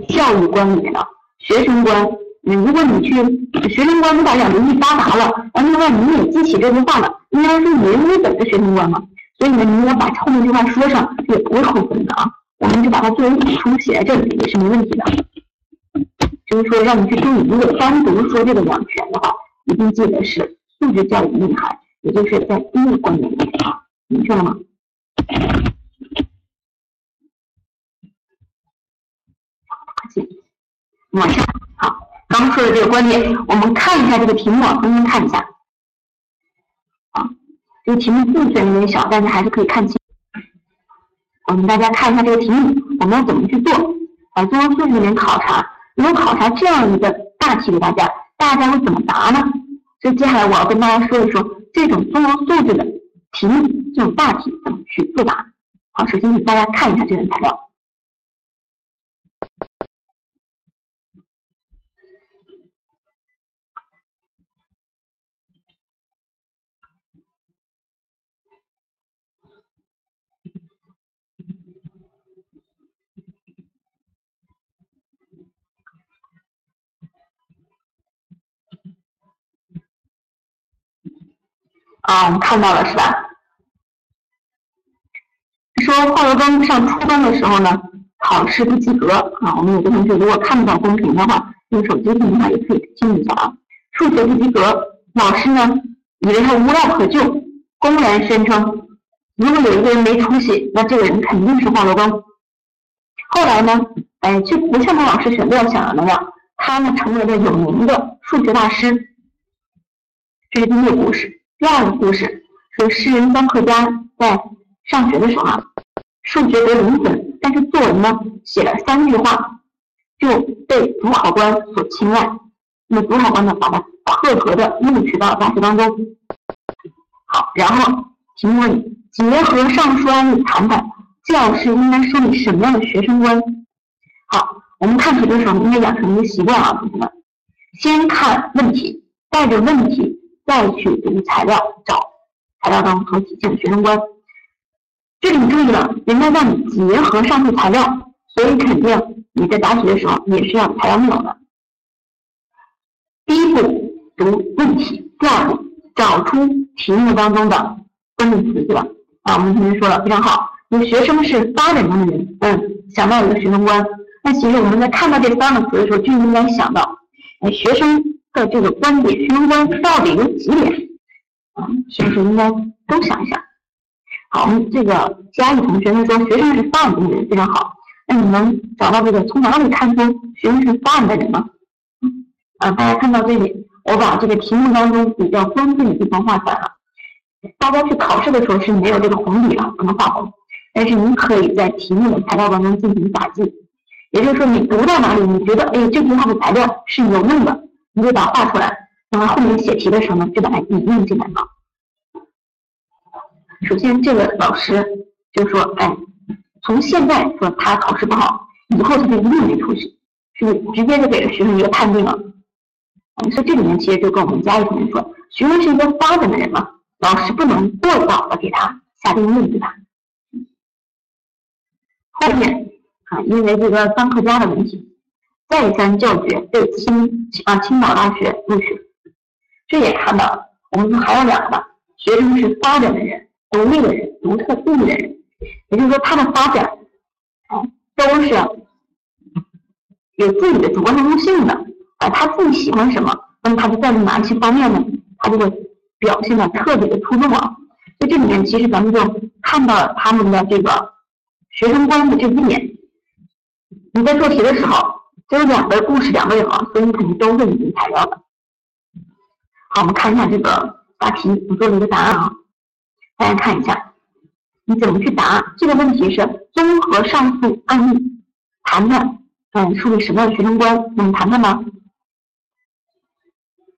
教育观里面的学生观。嗯，如果你去学生观，你把两个一发达了，然后让你也记起这句话了，应该是以人为本的学生观嘛。所以呢，你要把后面这句话说上，也不会扣分的啊。我们就把它作为补充写在这里也是没问题的。就是说，让你去注意，如果单独说这个两全的话，一定记得是素质教育内涵，也就是在第一个观点里面啊，明确了吗？往下，好，刚说的这个观点，我们看一下这个题目，重新看一下。啊，这个题目字虽然有点小，但是还是可以看清。我们大家看一下这个题目，我们要怎么去做？啊综合素质里面考察，如果考察这样一个大题给大家，大家会怎么答呢？所以接下来我要跟大家说一说这种综合素质的题目，这种大题怎么去作答。好，首先请大家看一下这份材料。啊，我们看到了是吧？说华罗庚上初中的时候呢，考试不及格啊。我们有的同学如果看不到公屏的话，用手机听的话也可以听一下啊。数学不及格，老师呢以为他无药可救，公然宣称，如果有一个人没出息，那这个人肯定是华罗庚。后来呢，哎，就不像他老师所料想的那样，他呢成为了有名的数学大师。这是第一个故事。第二个故事说，诗人张克家在上学的时候啊，数学得零分，但是作文呢写了三句话，就被主考官所青睐。那么主考官呢，把他赫合的录取到大学当中。好，然后题目问，结合上述案例谈谈，教师应该树立什么样的学生观？好，我们看题的时候应该养成一个习惯啊，同学们，先看问题，带着问题。再去读材料，找材料当中所体现的学生观。这里注意了，人家让你结合上述材料，所以肯定你在答题的时候也是要材料内容的。第一步读问题，第二步找出题目当中的关键词，对吧？啊，我们同学说了非常好，你学生是发展中的人，嗯，想到一个学生观。那其实我们在看到这三个词的时候，就应该想到，哎，学生。的这个观点、学生观到底有几点啊？是不是应该都想一想？好，我们这个嘉义同学们说学生是发展的人非常好。那你们找到这个从哪里看出学生是发展的人吗？啊，大家看到这里，我把这个题目当中比较关键的地方画出来了。大家去考试的时候是没有这个红笔了，不能画红，但是你可以在题目的材料当中进行打记。也就是说，你读到哪里，你觉得哎这句话的材料是有用的。你就把它画出来，然后后面写题的时候呢，就把它引用进来嘛。首先，这个老师就说：“哎，从现在说他考试不好，以后他就一定没出息，是直接就给了学生一个判定了？所以这里面其实就跟我们家里同学说，学生是一个发展的人嘛，老师不能过早的给他下定论，对吧？后面啊，因为这个三课家的问题，再三叫绝被青啊青岛大学录取，这也看到了，我们说还有两个，学生是发展的人，独立的人，独特意义的人，也就是说他的发展啊都是有自己的主观能动性的啊，他自己喜欢什么，那么他就在哪些方面呢，他就会表现的特别的出众啊。在这里面，其实咱们就看到了他们的这个学生观的这一点。你在做题的时候，这有两个故事，两个人嘛，所以肯定都会引用材料的。好，我们看一下这个答题，我做了一个答案啊，大家看一下，你怎么去答？这个问题是综合上述案例，谈谈，嗯，树立什么样的学生观？我们谈谈吗？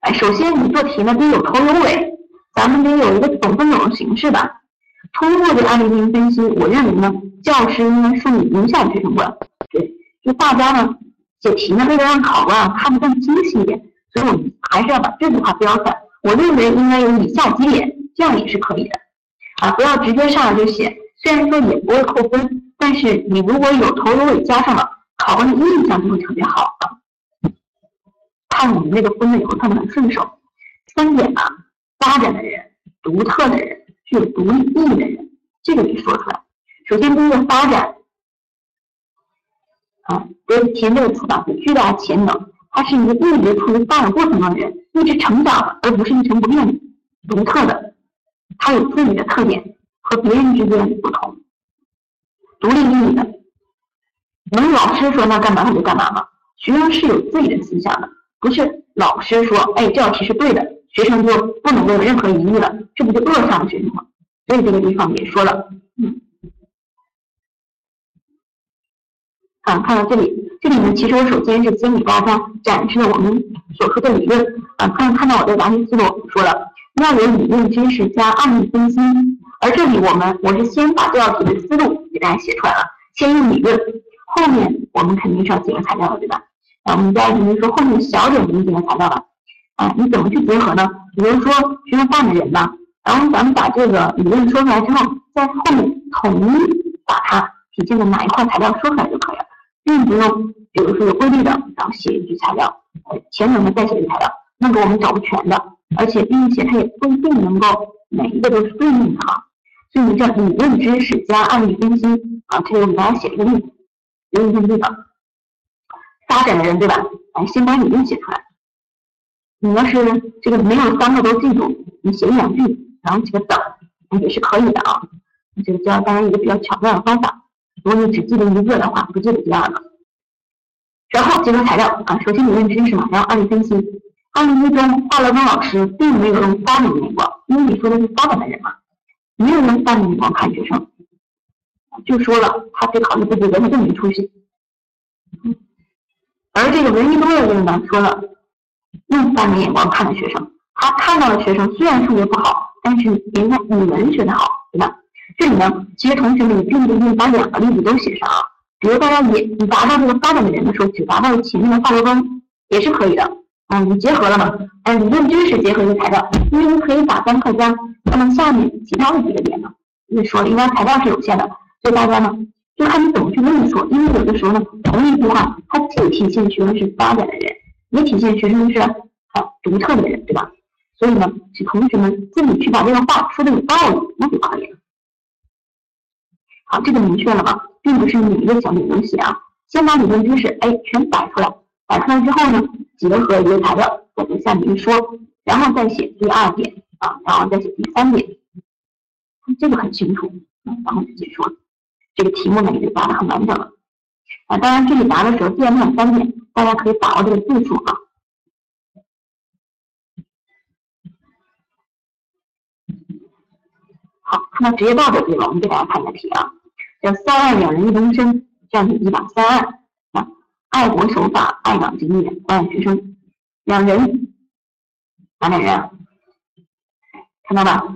哎，首先你做题呢，得有头有尾。咱们得有一个总分总的形式吧。通过这个案例进行分析，我认为呢，教师应该树立有效的学生观。对，就大家呢解题呢，为了让考官看得更精细一点，所以我们还是要把这句话标出来。我认为应该有以下几点，这样也是可以的。啊，不要直接上来就写，虽然说也不会扣分，但是你如果有头有尾加上了，考官的印象就会特别好。看我们这个分呢也会看得很顺手。三点呢。发展的人，独特的人，具有独立意义的人，这个得说出来。首先，第一个发展，啊，得填这个词吧，有巨大潜能，他是一个一直处于发展过程中的人，一直成长，而不是一成不变的。独特的，他有自己的特点，和别人之间不同。独立意义的，能老师说那干嘛他就干嘛吗？学生是有自己的思想的，不是老师说，哎，这道题是对的。学生就不能够有任何疑义了，这不就扼杀了学生吗？所以这个地方也说了，啊，看到这里，这里呢，其实我首先是先给大家展示了我们所说的理论，啊，看看到我的答题思路，说了要有理论知识加案例分析，而这里我们我是先把这道题的思路给大家写出来了，先用理论，后面我们肯定是要结合材料的，对吧？啊，我们家肯定说后面小点不用结合材料了。啊，你怎么去结合呢？比如说学生办的人呢，然后咱们把这个理论说出来之后，在后面统一把它体现的哪一块材料说出来就可以并不用比如说有规律的，然后写一句材料，前面的再写一句材料，那个我们找不全的，而且并且它也不一定能够每一个都是对应的哈。所以叫理论知识加案例分析啊，这个我们大家写一个例子，留意看这个发展的人对吧？来，先把理论写出来。你要是这个没有三个都记住，你写一两句，然后几个等，也是可以的啊。这个教大家一个比较巧妙的方法。如果你只记得一个的话，不记得第二个。然后结合材料啊，首先你认知识嘛，然后案例分析。案例一中，华乐峰老师并没有用发展的眼光，因为你说的是发展的人嘛，没有用发展的眼光看学生，就说了他只考虑不及格，他就没出息。而这个文艺多的人呢，说了。用发展眼光看的学生，他看到的学生虽然数学不好，但是人家语文学得好，对吧？这里呢，其实同学们并不一定把两个例子都写上啊。比如大家也你达到这个发展的人的时候，只达到前面的画罗峰也是可以的。嗯，你结合了嘛？嗯，理论知识结合一个材料，因为你可以把单课加那么下面其他的几个点呢。因为说应该材料是有限的，所以大家呢就看你怎么去论述。因为有的时候呢，同一句话它既体现学生是发展的人。也体现学生是好独特的人，对吧？所以呢，请同学们自己去把这个话说的有道理，那就可以了。好，这个明确了吗？并不是你一个小理论写啊，先把理论知识哎全摆出来，摆出来之后呢，结合一个材料我们下面一说，然后再写第二点啊，然后再写第三点，这个很清楚，然后就结束了。这个题目呢也就答的很完整了。啊，当然这里答的时候，第二有三点。大家可以把握这个字数啊。好，看到职业道德这个，我们给大家看一下题啊，叫“三爱两人一终身”这样的一把三爱啊，爱国守法、爱党敬业、关爱学生，两人哪两人啊？看到吧？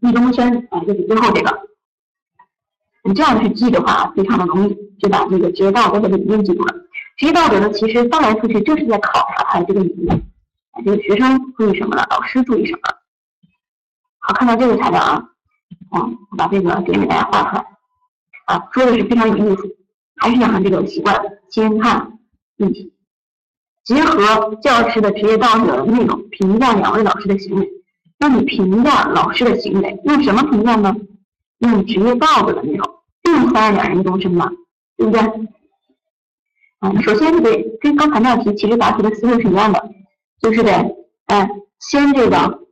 一终身啊，就是最后这个。你这样去记的话，非常的容易就把这个职业道德的理念记住了。职业道德呢，其实翻来覆去就是在考察他的这个理念，这个学生注意什么了，老师注意什么了。好，看到这个材料啊，嗯，我把这个点给大家画出来，啊，说的是非常有意思，还是讲这个习惯，先看问题，结合教师的职业道德内容评价两位老师的行为。那你评价老师的行为，用什么评价呢？用职业道德的内容，并不三两人终身嘛，对不对？嗯，首先得跟刚才那道题其实答题的思路是一样的，就是得，哎，先这个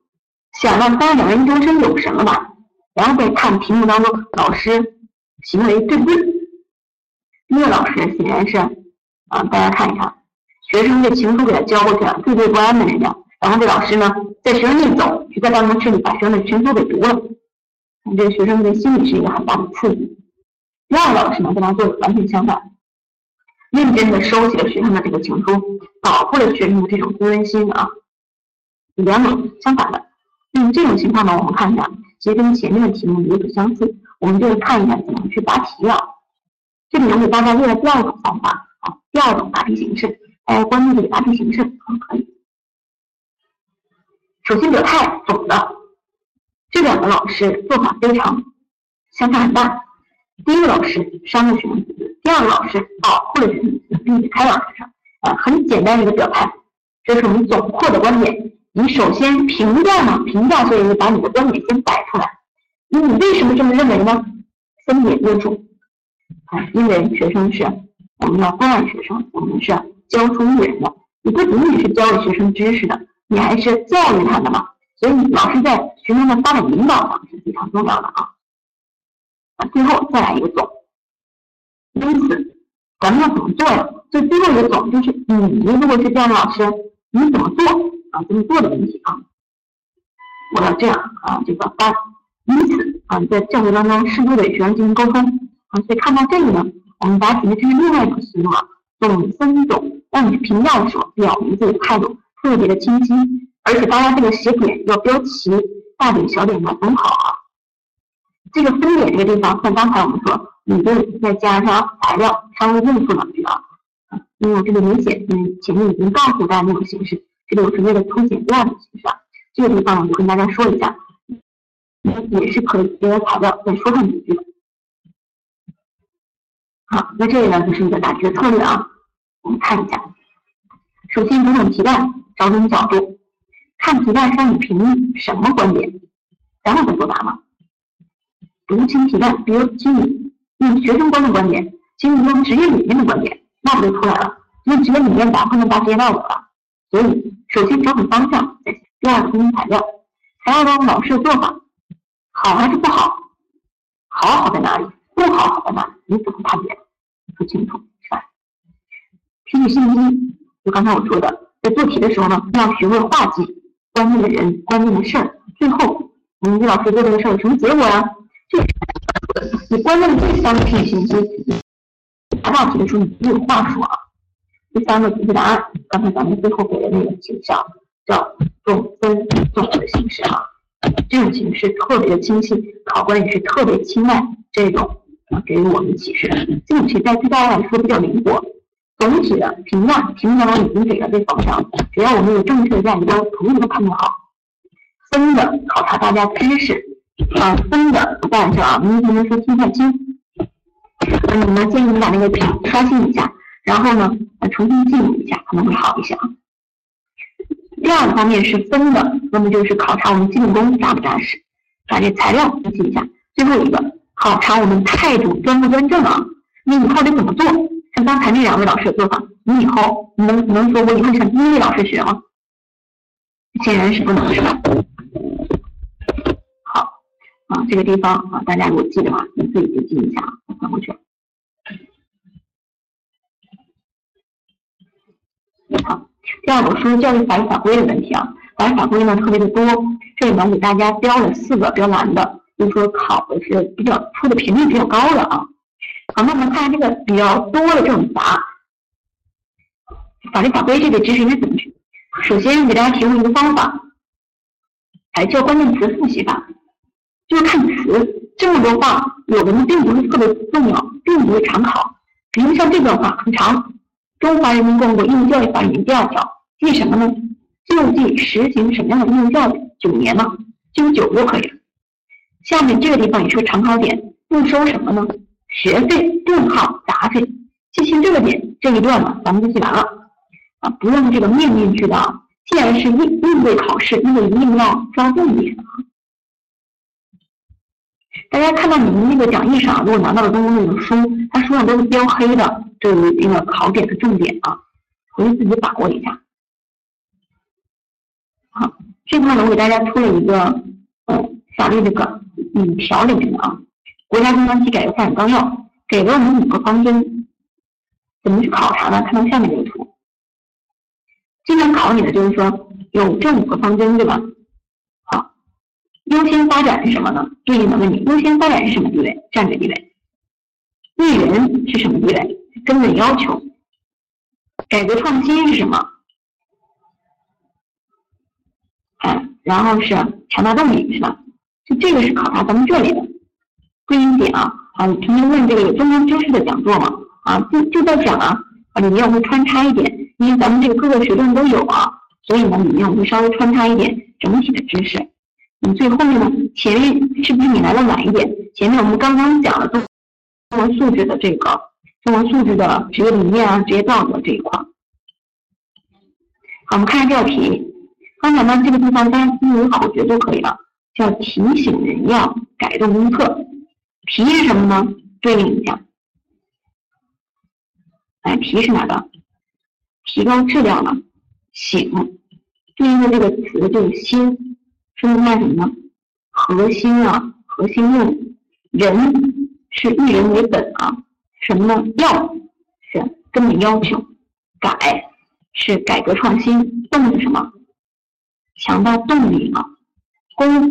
想让三两人终身有什么吧，然后再看题目当中老师行为对不对。第一个老师显然是，啊，大家看一看，学生的情书给他交过去了，对对不安的人家。然后这老师呢，在学生一走，就在办公室里把学生的情书给读了。这个学生的心理是一个很大的刺激。第二个老师呢，跟他做的完全相反，认真的收起了学生的这个情书，保护了学生的这种自尊心啊。两种相反的，那么这种情况呢，我们看一下，其实跟前面的题目有所相似。我们就是看一下怎么去答题了。这里我给大家列了第二种方法啊，第二种答题形式，大家关注这个答题形式啊，可以。首先表态，总的这两个老师做法非常相差很大。第一个老师伤了学生，第二个老师保护了学生，并且开导学生。啊，很简单的一个表态，这是我们总括的观点。你首先评价嘛，评价，所以你把你的观点先摆出来。那你为什么这么认为呢？分点约束。啊，因为学生是我们要关爱学生，我们是教出育人的。你不仅仅是教给学生知识的。你还是教育他的嘛，所以老师在学生的发展引导上是非常重要的啊。啊，最后再来一个总，因此咱们要怎么做呀？就最后一个总就是你如果是这样的老师，你怎么做啊？怎么做的问题啊？我要这样啊，这个八，因此啊，在教学当中适度的与学生进行沟通啊。所以看到这里呢，我们答题的另外一种思路啊，总分总，让你去评价的时候表明自己的态度。特别的清晰，而且大家这个写点要标齐，大点小点要分好啊。这个分点这个地方，像刚才我们说，你就再加上材料，稍微应付两句啊。因为这个明显，嗯，前面已经告诉大家那种形式，这个我是为了凸显第二种形式啊。这个地方我就跟大家说一下，也也是可以结合材料再说上几句。好，那这里呢就是一个答题的策略啊，我们看一下。首先，读懂题干。找准角度，看题干上你评论什么观点，然后再作答嘛。读清题干，比如请你用学生观的观点，请你用职业理念的观点，那不就出来了？用职业理念答不能答职业道德了。所以，首先找准方向，第二个分材料，材料中老师的做法好还是不好？好好在哪里？不好好在哪里？你怎么判别？不清楚是吧？提取信息，就刚才我说的。在做题的时候呢，要学会划记关键的人、关键的事儿。最后，我们李老师做这个事儿有什么结果呀？就你关键的这三个信息，答到题的时候你没有话说啊。第三个题的答案，刚才咱们最后给的那个形象叫总分总的形式啊，这种形式特别的清晰，考官也是特别青睐这种啊，给予我们启示。这种题在对大家来说比较灵活。总体的评价，题目当中已经给了这方向，只要我们有正确的价值观，图一个判断好。分的考察大家知识，啊，分的不干事啊，您不能说听太清。那你们建议你把那个屏刷新一下，然后呢，重新记录一下，可能会好一些啊。第二个方面是分的，那么就是考察我们基本功扎不扎实，把这材料分析一下。最后一个考察我们态度端不端正啊，你以后得怎么做？像刚才那两位老师的做法，你以后你能能说我以后向第一位老师学吗？显然是不能，是吧？好，啊，这个地方啊，大家如果记的话，你自己就记一下啊，我翻过去。好，第二个说教育法律法规的问题啊，法律法规呢特别的多，这里面给大家标了四个标难的，就是说考的是比较出的频率比较高的啊。好，那我们看这个比较多的这种答，法律法规这个知识应该怎么去？首先给大家提供一个方法，哎，叫关键词复习法，就是看词，这么多话，有的呢并不是特别重要，并不是常考。比如像这段话很长，中华人民共和国义务教育法里面第二条记什么呢？就记实行什么样的义务教育？九年嘛，就九就可以了。下面这个地方也是个常考点，不收什么呢？学费、顿号、杂费。记清这个点，这一段呢，咱们就记完了啊，不用这个面面俱到。既然是应应对考试，那就一定要抓重点啊。大家看到你们那个讲义上，如果拿到了中公那个书，它书上都是标黑的，这是一个考点的重点啊，回去自己把握一下。好，这块呢，我给大家出了一个嗯法律这个五条里面的啊，国家中央纪改革发展纲要给了我们五个方针，怎么去考察呢？看到下面这个图。经常考你的就是说有这五个方针对吧？优先发展是什么呢？对应的问你，优先发展是什么地位？战略地位。育人是什么地位？根本要求。改革创新是什么？哎，然后是强大动力是吧？就这个是考察咱们这里的对应点啊。啊，你，曾经问这个有中国知识的讲座嘛？啊，就就在讲啊，啊里面我会穿插一点。因为咱们这个各个学段都有啊，所以呢，里面我会稍微穿插一点整体的知识。嗯，最后面呢，前面是不是你来的晚一点？前面我们刚刚讲了中中文素质的这个中文素质的职业理念啊、职业道德这一块。好，我们看下这道题。刚才呢，这个地方大家记住口诀就可以了，叫提醒人要改动功课。提是什么呢？对应一下。哎，提是哪个？提高质量了，醒，对应的这个词就是心，说明它什么呢？核心啊，核心任务，人是育人为本啊，什么呢？要是根本要求，改是改革创新，动是什么？强大动力啊，公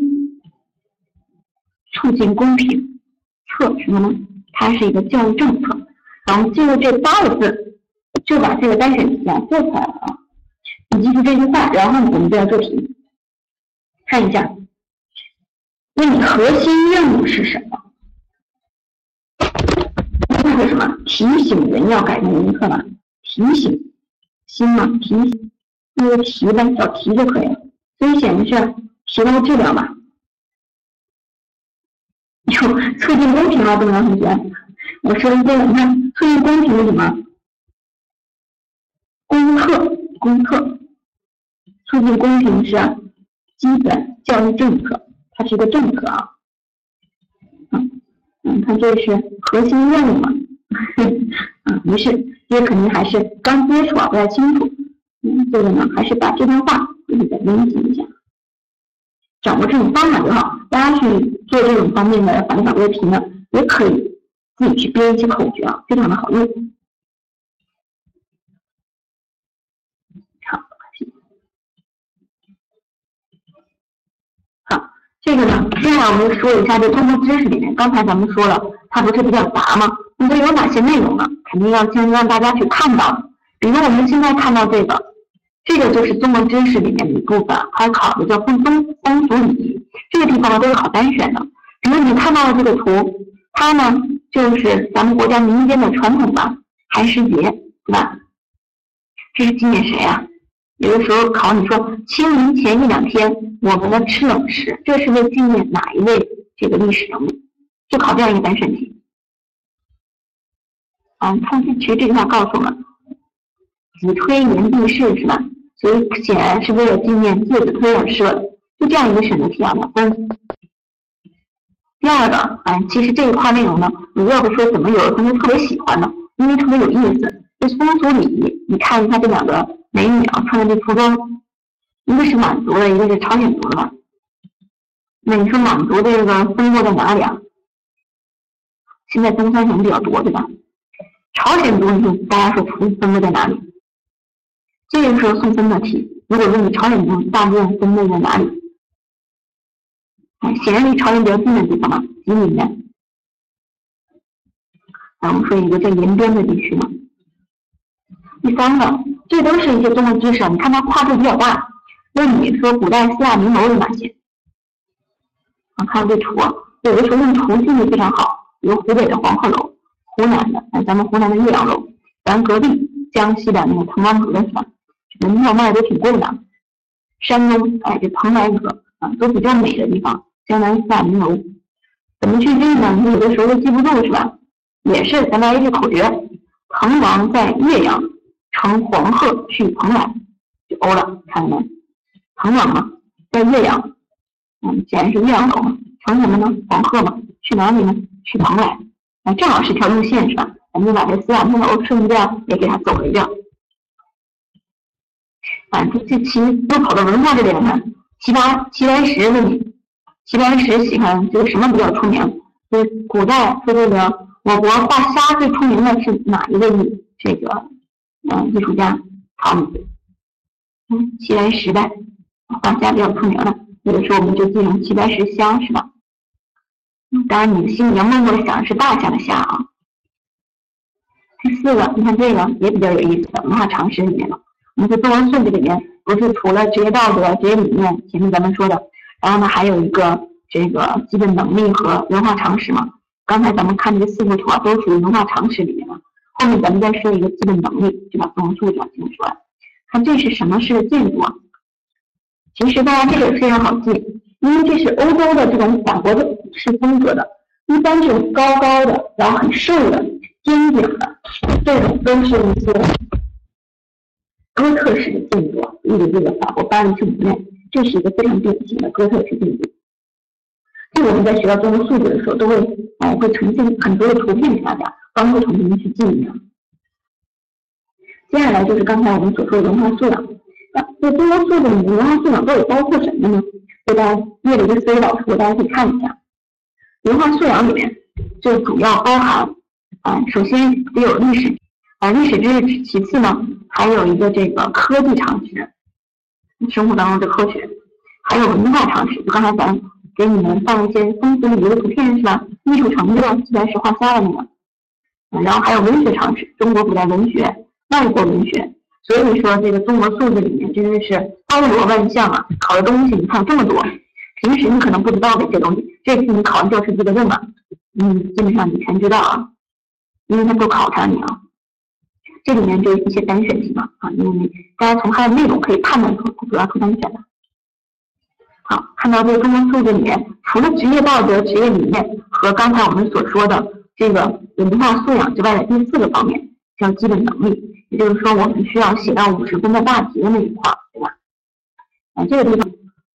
促进公平，策什么呢？它是一个教育政策，然后记住这八个字。就把这个单选题啊做出来了啊！你记住这句话，然后我们就要做题。看一下，问你核心任务是什么？那是什么？提醒人要改正功课嘛？提醒，心嘛？提，那个提呗，找题就可以了。所以显的是提高质量吧？有促进公平啊，东阳同学，我说的对了，你看促进公平是什么？功课，功课，促进公平是基本教育政策，它是一个政策啊。嗯，嗯，看这是核心任务嘛？啊，没事，这肯定还是刚接触啊，不太清楚。嗯，这个呢，还是把这段话自己再温习一下，掌握这种方法就好。大家去做这种方面的反法规题呢，也可以自己去编一些口诀啊，非常的好用。这个呢，接下来我们说一下这中国知识里面，刚才咱们说了，它不是比较杂吗？那么有哪些内容呢？肯定要先让大家去看到。比如我们现在看到这个，这个就是中国知识里面的一部分，还考的叫风风风俗礼仪。这个地方呢都是考单选的。比如你看到的这个图，它呢就是咱们国家民间的传统的寒食节，对吧？这是纪念谁呀？有的时候考你说清明前一两天我们的吃冷食，这是为纪念哪一位这个历史人物？就考这样一个单选题。啊，他其实这句话告诉我们，子推言帝释是吧？所以显然是为了纪念介子推而设的，就这样一个选择题啊，两分。第二个，哎，其实这一块内容呢，你要不说怎么有的同学特别喜欢呢？因为特别有意思，这风俗礼仪，你看一下这两个。美女啊，穿的这服装，一个是满族的，一个是朝鲜族的吧？那你说满族的这个分布在哪里啊？现在东三省比较多，对吧？朝鲜族，你说大家说分分布在哪里？这个时候送分的题，如果问你朝鲜族大部分分布在哪里？哎，显然离朝鲜比较近的地方嘛，吉林的。来，我们说一个叫延边的地区嘛。第三个。这都是一些中国知识，你看它跨度比较大。问你说古代四大名楼有哪些？啊，看这图，有的时候用图记的非常好，比如湖北的黄鹤楼，湖南的哎，咱们湖南的岳阳楼，咱隔壁江西的那个滕王阁是吧？门票卖的都挺贵的。山东，哎，这蓬莱阁啊，都比较美的地方。江南四大名楼，怎么去记呢？你有的时候都记不住是吧？也是，咱来一句口诀：滕王在岳阳，乘黄鹤去蓬莱，就欧了，看到没？滕王嘛，在岳阳，嗯，显然是岳阳口嘛，乘什么呢？黄鹤嘛，去哪里呢？去蓬莱，那正好是条路线是吧？我们就把这四大名楼顺便也给它走了一遍。啊，这这齐又跑到文化这边了。齐白齐白石问你，齐白石喜欢这个什么比较出名？就是古代说这个我国画虾最出名的是哪一位女这个嗯艺术家？好，嗯，齐白石呗，画虾比较出名的，有的时候我们就记成齐白石虾是吧？当然，你心里要默默的想是大虾的虾啊。第四个，你看这个也比较有意思的文化常识里面了。我们说作文素质里面，不是除了职业道德、职业理念，前面咱们说的，然后呢还有一个这个基本能力和文化常识嘛。刚才咱们看这四幅图啊，都属于文化常识里面。后面咱们再说一个基本能力，就把中文素质讲清楚了。看这是什么是建筑啊？其实大家这个非常好记，因为这是欧洲的这种法国的式风格的，一般这种高高的，然后很瘦的、尖顶的，这种都是一些。哥特式的建筑，例如这个法国巴黎圣母院，这是一个非常典型的哥特式建筑。这我们在学到中国素质的时候，都会呃会呈现很多的图片给大家，帮助同学们去记忆。接下来就是刚才我们所说的文化素养。那这中国素质里面文化素养到底包括什么呢？给大家列了一个思维导图，大家可以看一下。文化素养里面就主要包含啊，首先得有历史。啊，历史知识其次呢，还有一个这个科技常识，生活当中的科学，还有文化常识。就刚才咱给你们放一些风俗旅游的图片是吧？艺术成就自然是画虾的那个。然后还有文学常识，中国古代文学、外国文学。所以说这个中国素质里面真的是包罗万象啊，考的东西你看这么多，平时你可能不知道的一些东西，这次你考完教师资格证了，嗯，基本上你全知道啊，因为他都考察你啊。这里面就一些单选题嘛，啊，因为大家从它的内容可以判断出主要出单选的。好，看到这个中国素质里面，除了职业道德、职业理念和刚才我们所说的这个文化素养之外的第四个方面，叫基本能力，也就是说我们需要写到五十分的大题的那一块，对吧？啊，这个地方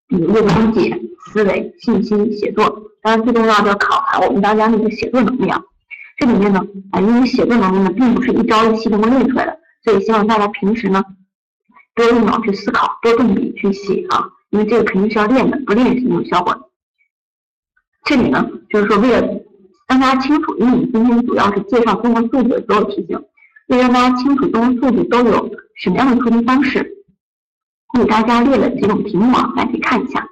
有阅读理解、思维、信息、写作，当然最重要的要考察我们大家那个写作能力啊。这里面呢，啊，因为写作能力呢，并不是一朝一夕能够练出来的，所以希望大家平时呢，多用脑去思考，多动笔去写啊，因为这个肯定是要练的，不练是没有效果的。这里呢，就是说为了让大家清楚，因为我们今天主要是介绍中国数据的所有题型，为了让大家清楚中国数据都有什么样的出题方式，给大家列了几种题目啊，大家可以看一下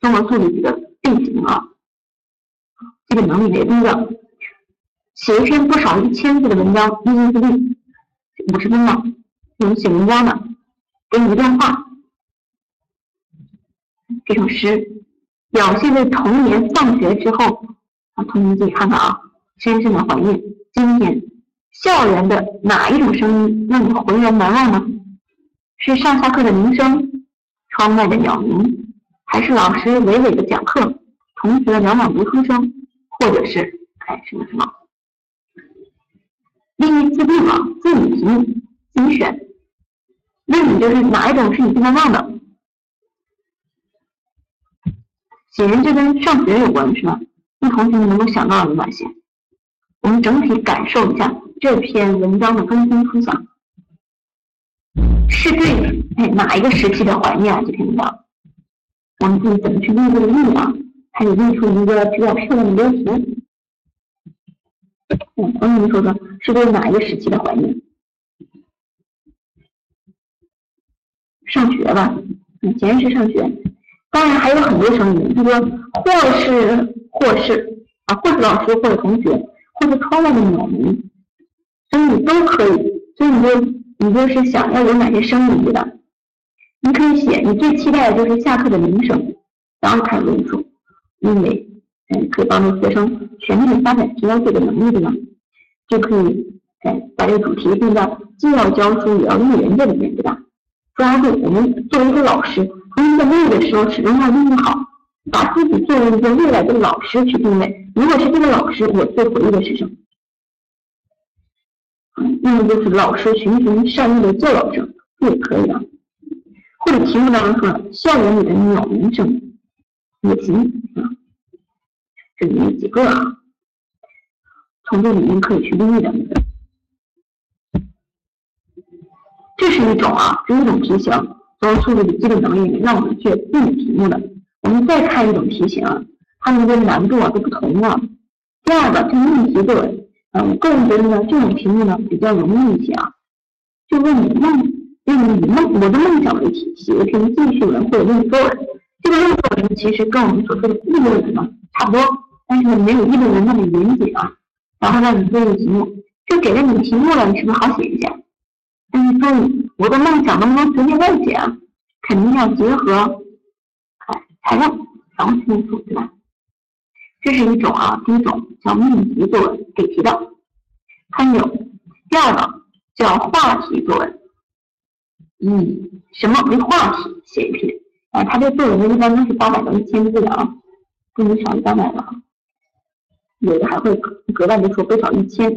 中国数据的类型啊，基本能力为第一个。写一篇不少于一千字的文章，一字自律，五十分嘛。我们写文章的，给你一段话，这首诗，表现为童年放学之后，啊，同学们自己看看啊，深深的怀念今天校园的哪一种声音让你浑然难忘呢？是上下课的铃声，窗外的鸟鸣，还是老师娓娓的讲课，同学朗朗读书声，或者是哎什么什么？命运自定啊，自己评，自己选。那你就是哪一种是你不能忘的？显然这跟上学有关，是吧？同学们能够想到有哪些？我们整体感受一下这篇文章的中心思想，是对哎哪一个时期的怀念啊？这篇文章，我们自己怎么去立这个意啊？还得立出一个比较漂亮的标题。嗯，同学们说说，是对哪一个时期的怀念？上学吧，嗯，显然是上学。当然还有很多声音，就说或是或是啊，或是老师，或者同学，或是窗外的鸟鸣，所以你都可以。所以你就你就是想要有哪些声音对吧？你可以写，你最期待的就是下课的铃声，然后开始论述，因为。嗯，可以帮助学生全面发展提高自己的能力的呢，就可以哎把这个主题定到既要教书也要育人，这里面对吧？抓住我们作为一个老师，从在位的时候始终要定义好，把自己作为一个未来的老师去定位。如果是这个老师，我最回忆的是什么？嗯，那么就是老师循循善诱的教导者，这也可以啊。或者题目当中说，校园里的鸟鸣声也行啊。这里面几个啊？从这里面可以去定义的。这是一种啊，是一种题型，作为数学的基本能力，让我们去定题目的。我们再看一种题型啊，它们的难度啊都不同了。第二个，就命题作文，嗯，我个人觉得呢，这种题目呢比较容易一些啊。就问你梦，用以梦我的梦想为题，写一篇记叙文或者论作文。这个论作文其实跟我们所说的议论文呢差不多，但是呢没有议论文那么严谨啊。然后让你做一个题目，就给了你题目了，你是不是好写一些？但是注意，我的梦想能不能随便乱写啊？肯定要结合哎材料，然后去做，对吧？这是一种啊，第一种叫命题作文给题的，还有第二个叫话题作文，以什么为话题写一篇？啊，它这作文一般都是八百到一千字的啊，不能少于八百了。有的还会格外的说不少一千，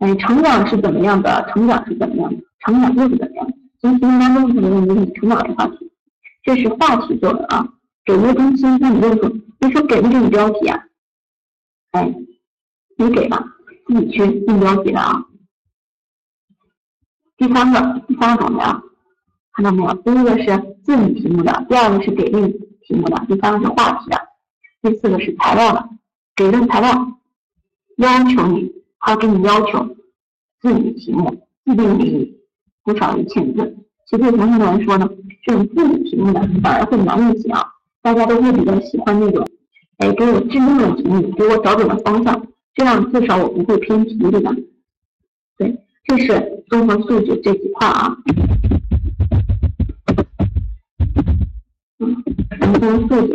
哎，成长是怎么样的？成长是怎么样的？成长又是怎么样的？所以题目当中可能问你成长类话题，这是话题作文啊。给一个中心，那你就说，你说给的这个标题啊，哎，你给吧，自己去定标题的啊。第三个，第三个种类啊，看到没有？第一个是自拟题目的，第二个是给定题目的，第三个是话题的，第四个是材料的。给定材料，要求你，他给你要求自拟题目自定义不少于千字。其实对同学们来说呢，这种自己题目的反而会难一些啊。大家都会比较喜欢那种，哎，给我制定的题目，给我找准了方向，这样至少我不会偏题，对吧？对，这是综合素质这几块啊。嗯，综合素质。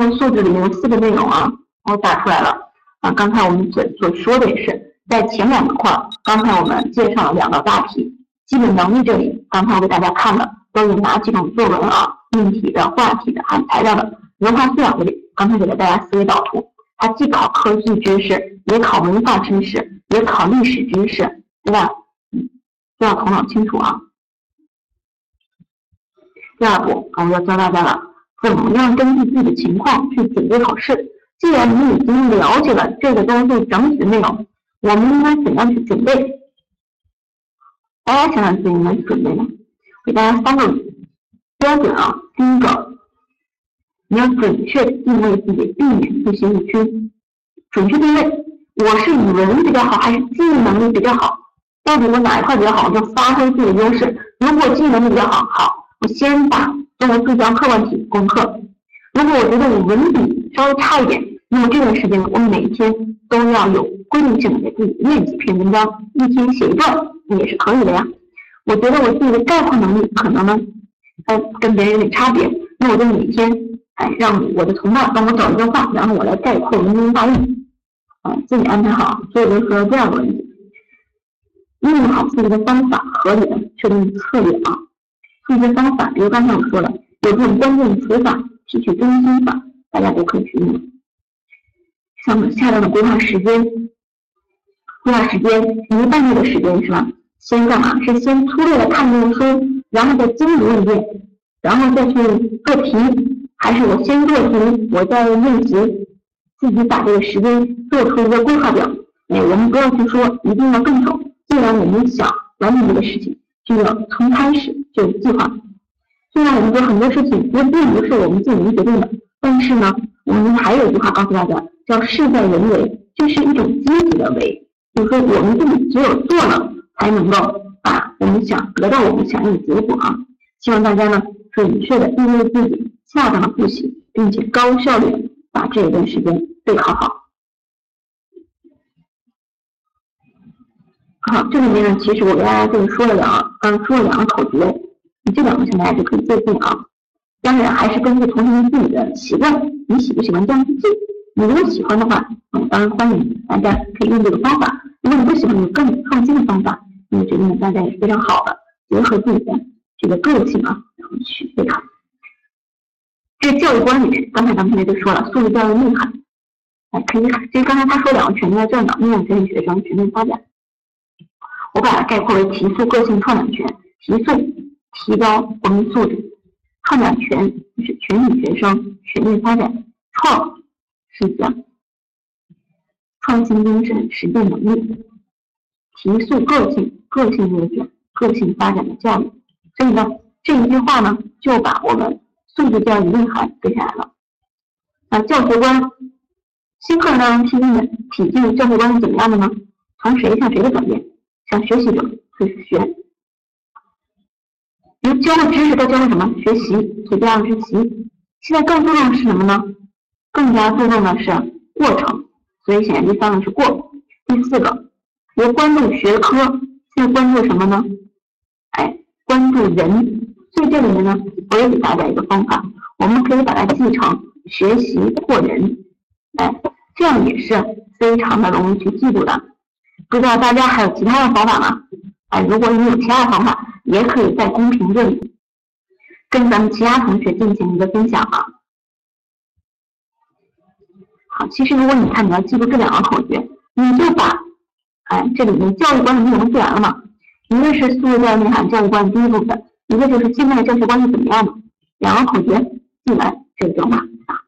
文素质里面有四个内容啊，我打出来了啊。刚才我们所所说的也是在前两个块，刚才我们介绍了两道大题，基本能力这里，刚才我给大家看的都有哪几种作文啊？命题的、话题的、含材料的。文化素养这里，刚才给了大家思维导图，它既考科技知识，也考文化知识，也考历史知识，对吧？嗯，都要头脑清楚啊。第二步，我要教大家了，怎么样根据自己的情况去准备考试。既然你已经了解了这个东西整体的内容，我们应该怎样去准备？大家想想自己应该去准备呢？给大家三个标准啊。第一个，你要准确定位自己，避免自行误区。准确定位，我是语文比较好，还是记忆能力比较好？到底我哪一块比较好，就发挥自己的优势。如果记忆能力比较好，好。我先把中文四项课文题攻克。如果我觉得我文笔稍微差一点，那么这段时间我每天都要有规定性的给自己念几篇文章，一天写一段也是可以的呀。我觉得我自己的概括能力可能呢，呃，跟别人有点差别，那我就每天哎让我的同伴帮我找一段话，然后我来概括文中大意，啊，自己安排好。所以就说这样的问题，运用好自己的方法，合理的确定策略啊。一些方法，比如刚才我说了，有这种关键词法、提取中心法，大家都可以去用。像恰当的规划时间，规划时间一个半月的时间是吧？先干嘛？是先粗略的看这个书，然后再精读一遍，然后再去做题，还是我先做题，我再练习，自己把这个时间做出一个规划表。哎，我们不要去说一定要更好，既然我们想完成这个事情。就要从开始有计划。虽然我们说很多事情也并不是我们自己能决定的，但是呢，我们还有一句话告诉大家，叫事在人为，这是一种积极的为。就是说，我们自己只有做了，才能够把我们想得到我们想要的结果啊。希望大家呢，准确的定位自己，恰当的复习，并且高效率把这一段时间备考好。好，这里面呢，其实我给大家就是说了两，刚说了两个口诀，这两个现在就可以借鉴啊。当然还是根据同学们自己的习惯，你喜不喜欢这样去记？你如果喜欢的话，嗯，当然欢迎大家可以用这个方法。如果你不喜欢，有更创新的方法，那我觉得呢，大家也是非常好的，结合自己的这个个性啊，然后去备考。这教育观里面，刚才咱们同学就说了，素质教育内涵，哎，可以看。其实刚才他说两个全面在这呢，面向全体学生全面发展。我把它概括为提速个性创展权，提速提高国民素质，创展权就是全体学生全面发展，创是讲创新精神、实践能力，提速个性、个性优点、个性发展的教育。所以呢，这一句话呢，就把我们。素质教育内涵背下来了，那，教学观，新课呢，批的体现教学观是怎么样的呢？从谁向谁的转变？向学习者开始学，由教的知识都教的什么？学习，所以第二个是习。现在更注重的是什么呢？更加注重的是过程，所以显然第三个是过。第四个，由关注学科，现在关注什么呢？哎，关注人。所以这里面呢，我也给大家一个方法，我们可以把它记成学习过人，哎，这样也是非常的容易去记住的。不知道大家还有其他的方法吗？哎，如果你有其他的方法，也可以在公屏这里跟咱们其他同学进行一个分享啊。好，其实如果你看你要记住这两个口诀，你就把哎这里面教育观的内容记完了嘛，一个是素质教育内涵教育观第一部分。一个就是现在的教学观是怎么样嘛，两个口诀记完这个就完啊。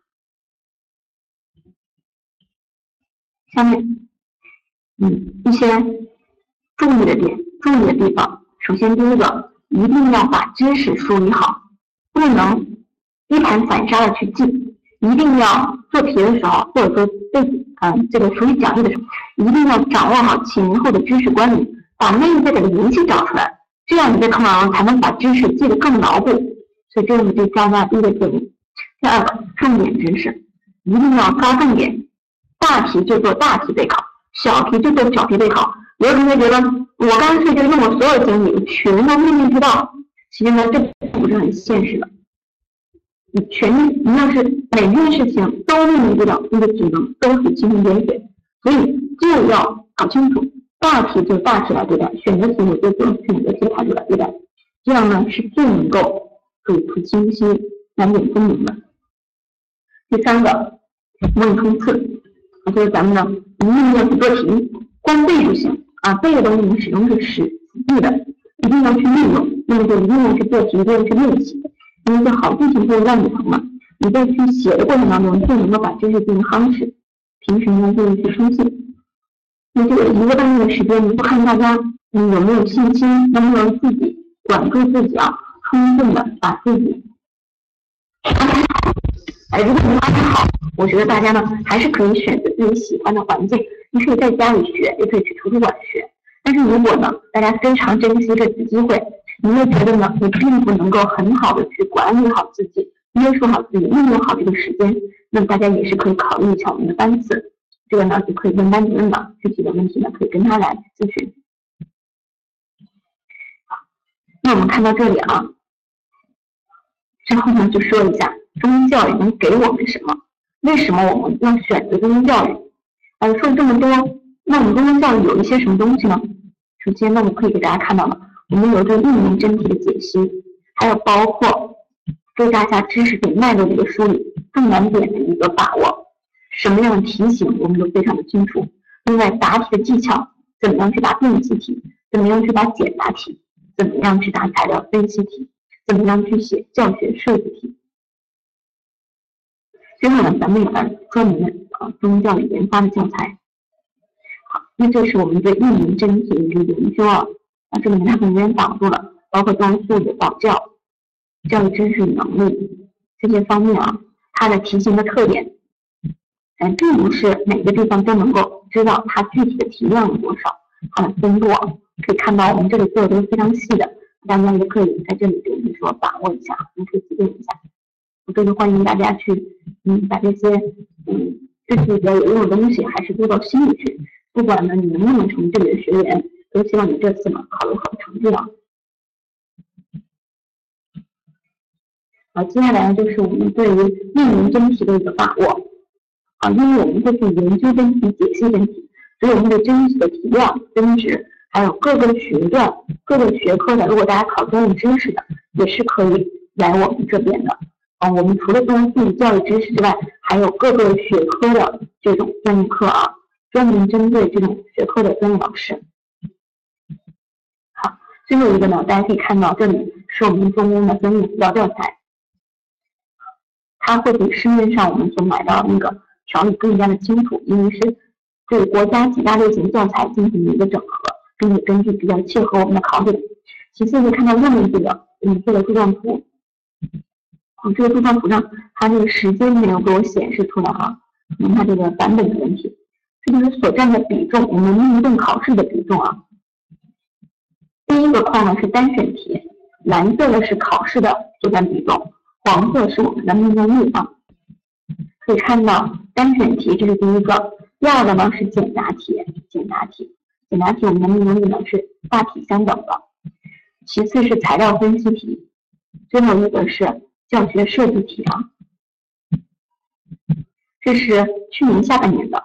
下面，嗯，一些注意的点、注意的地方。首先，第一个，一定要把知识梳理好，不能一盘散沙的去记。一定要做题的时候，或者说背嗯这个处理讲义的时候，一定要掌握好前后的知识关联，把内在的联系找出来。这样你在课堂上才能把知识记得更牢固，所以这是对教大家第一个建议。第二个，重点知识一定要抓重点，大题就做大题备考，小题就做小题备考。有的同学觉得我干脆就用我所有精力全都面面俱到，其实呢这不是很现实的。你全面，你要是每件事情都面面俱到，你的只能都是蜻蜓点水，所以就要搞清楚。大题就大题来对待，选择题我就做选择题态度来对待，这样呢是最能够主图清晰、难点分明的。第三个问冲刺，啊，就是咱们呢一定要去做题，光背不行啊，背的东西你始终是死记的，一定要去运用，那么就一定要去做题，一定要去练习，因为好记性不如烂笔头嘛。你在去写的过程当中，就能够把知识进行夯实，平时呢就去冲刺。那这个一个半月的时间，你不看大家你有没有信心，能不能自己管住自己啊，充分的把自己。哎，如果能安排好，我觉得大家呢还是可以选择自己喜欢的环境，你可以在家里学，也可以去图书馆学。但是如果呢，大家非常珍惜这次机会，你又觉得呢，你并不能够很好的去管理好自己，约束好自己，运用好这个时间，那么大家也是可以考虑一下我们的班次。这个呢就可以问班主任了，具体的问题呢可以跟他来咨询。那我们看到这里啊，之后呢就说一下中医教育能给我们什么？为什么我们要选择中医教育？呃，说了这么多，那我们中医教育有一些什么东西呢？首先，那我可以给大家看到了，我们有这个应用真题的解析，还有包括对大家知识点脉络的一个梳理，重难点的一个把握。什么样的题型我们都非常的清楚。另外，答题的技巧，怎么样去答辩题题，怎么样去答简答题，怎么样去答材料分析题，怎么样去写教学设计题。最后呢，咱们也来专门中教育研发的教材。好，那这是我们对应用真题的一个研究啊。那这里面它可能有点挡住了，包括教育素质、保教、教育知识与能力这些方面啊，它的题型的特点。哎并不是每个地方都能够知道它具体的题量有多少，它的分布啊，可以看到我们这里做的都是非常细的，大家也可以在这里就是说把握一下，你可以体验一下。我这里欢迎大家去，嗯，把这些嗯对自己比较有用的东西还是做到心里去。不管呢你能不能成为这里的学员，都希望你这次呢考有好成绩啊。好，接下来就是我们对于命名真题的一个把握。啊，因为我们会去研究真题、解析真题，所以我们的真题的题量、分值，还有各个学段、各个学科的，如果大家考专业知识的，也是可以来我们这边的。啊，我们除了专业教育知识之外，还有各个学科的这种专业课啊，专门针对这种学科的专业老师。好，最后一个呢，大家可以看到，这里是我们中公的专业资料教材，它会比市面上我们所买到的那个。条理更加的清楚，因为是对国家几大类型教材进行一个整合，并且根据比较切合我们的考点。其次，可以看到右面这个嗯这个柱状图，嗯这个柱状图上它这个时间没有给我显示出来哈，可能它这个版本的问题。这就是所占的比重，我们命中考试的比重啊。第一个框呢是单选题，蓝色的是考试的所占比重，黄色是我们的命中率啊。可以看到单选题，这是第一个。第二个呢是简答题，简答题，简答题我们的命中率呢是大体相等的。其次是材料分析题，最后一个是教学设计题啊。这是去年下半年的。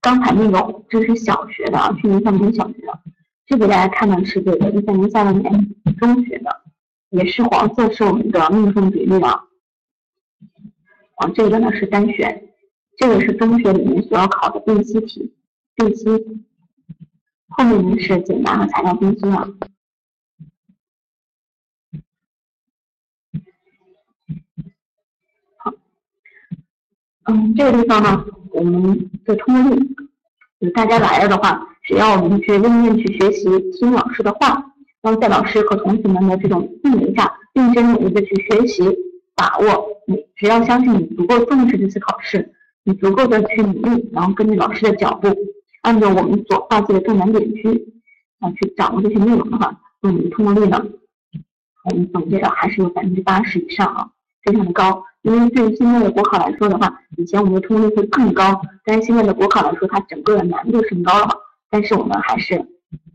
刚才那个这是小学的啊，去年下半年小学的。这个大家看的是这个一三年下半年中学的，也是黄色是我们的命中比例啊。啊，这个呢是单选，这个是中学里面所要考的辨析题，辨析。后面呢是简答和材料分析啊。嗯，这个地方呢，我们的通过率，大家来了的话，只要我们去认真去学习，听老师的话，然后在老师和同学们的这种氛围下，认真努力的去学习。把握你，只要相信你足够重视这次考试，你足够的去努力，然后跟着老师的脚步，按照我们所划界的重难点区啊去掌握这些内容的话，那我们的通过率呢，我们总结的还是有百分之八十以上啊，非常的高。因为对于现在的国考来说的话，以前我们的通过率会更高，但是现在的国考来说，它整个的难度升高了，但是我们还是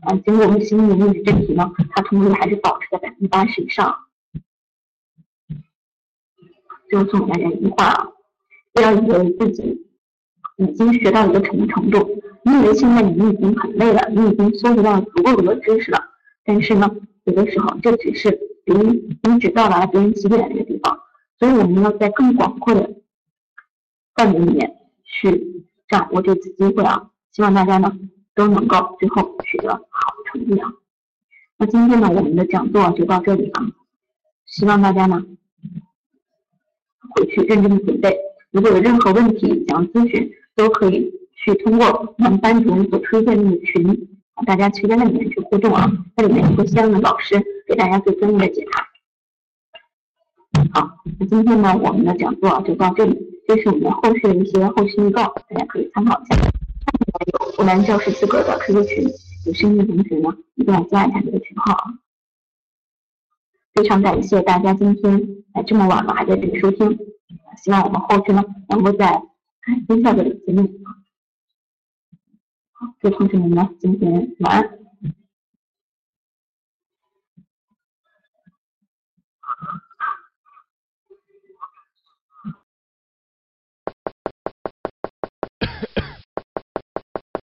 啊，经过我们新的历史真题呢，它通过率还是保持在百分之八十以上。就送给大家一句话啊，不要以为自己已经学到一个什么程度，你以为现在你已经很累了，你已经收集到足够多的知识了，但是呢，有的时候这只是别人你只到达了别人起点的一个地方，所以我们要在更广阔的范围里面去掌握这次机会啊！希望大家呢都能够最后取得好成绩啊！那今天呢，我们的讲座就到这里了，希望大家呢。回去认真的准备，如果有任何问题想要咨询，都可以去通过我们班主任所推荐的群，大家去在那里面去互动啊，那里面有相应的老师给大家做专业的解答。好，那今天呢，我们的讲座就到这里，这是我们后续的一些后续预告，大家可以参考一下。下面有湖南教师资格的 QQ 群，有兴趣的同学呢，一定要加一下这个群号啊。非常感谢大家今天哎这么晚了还在这里收听，希望我们后续呢能够在分享这里节目。好，祝同学们呢今天晚安。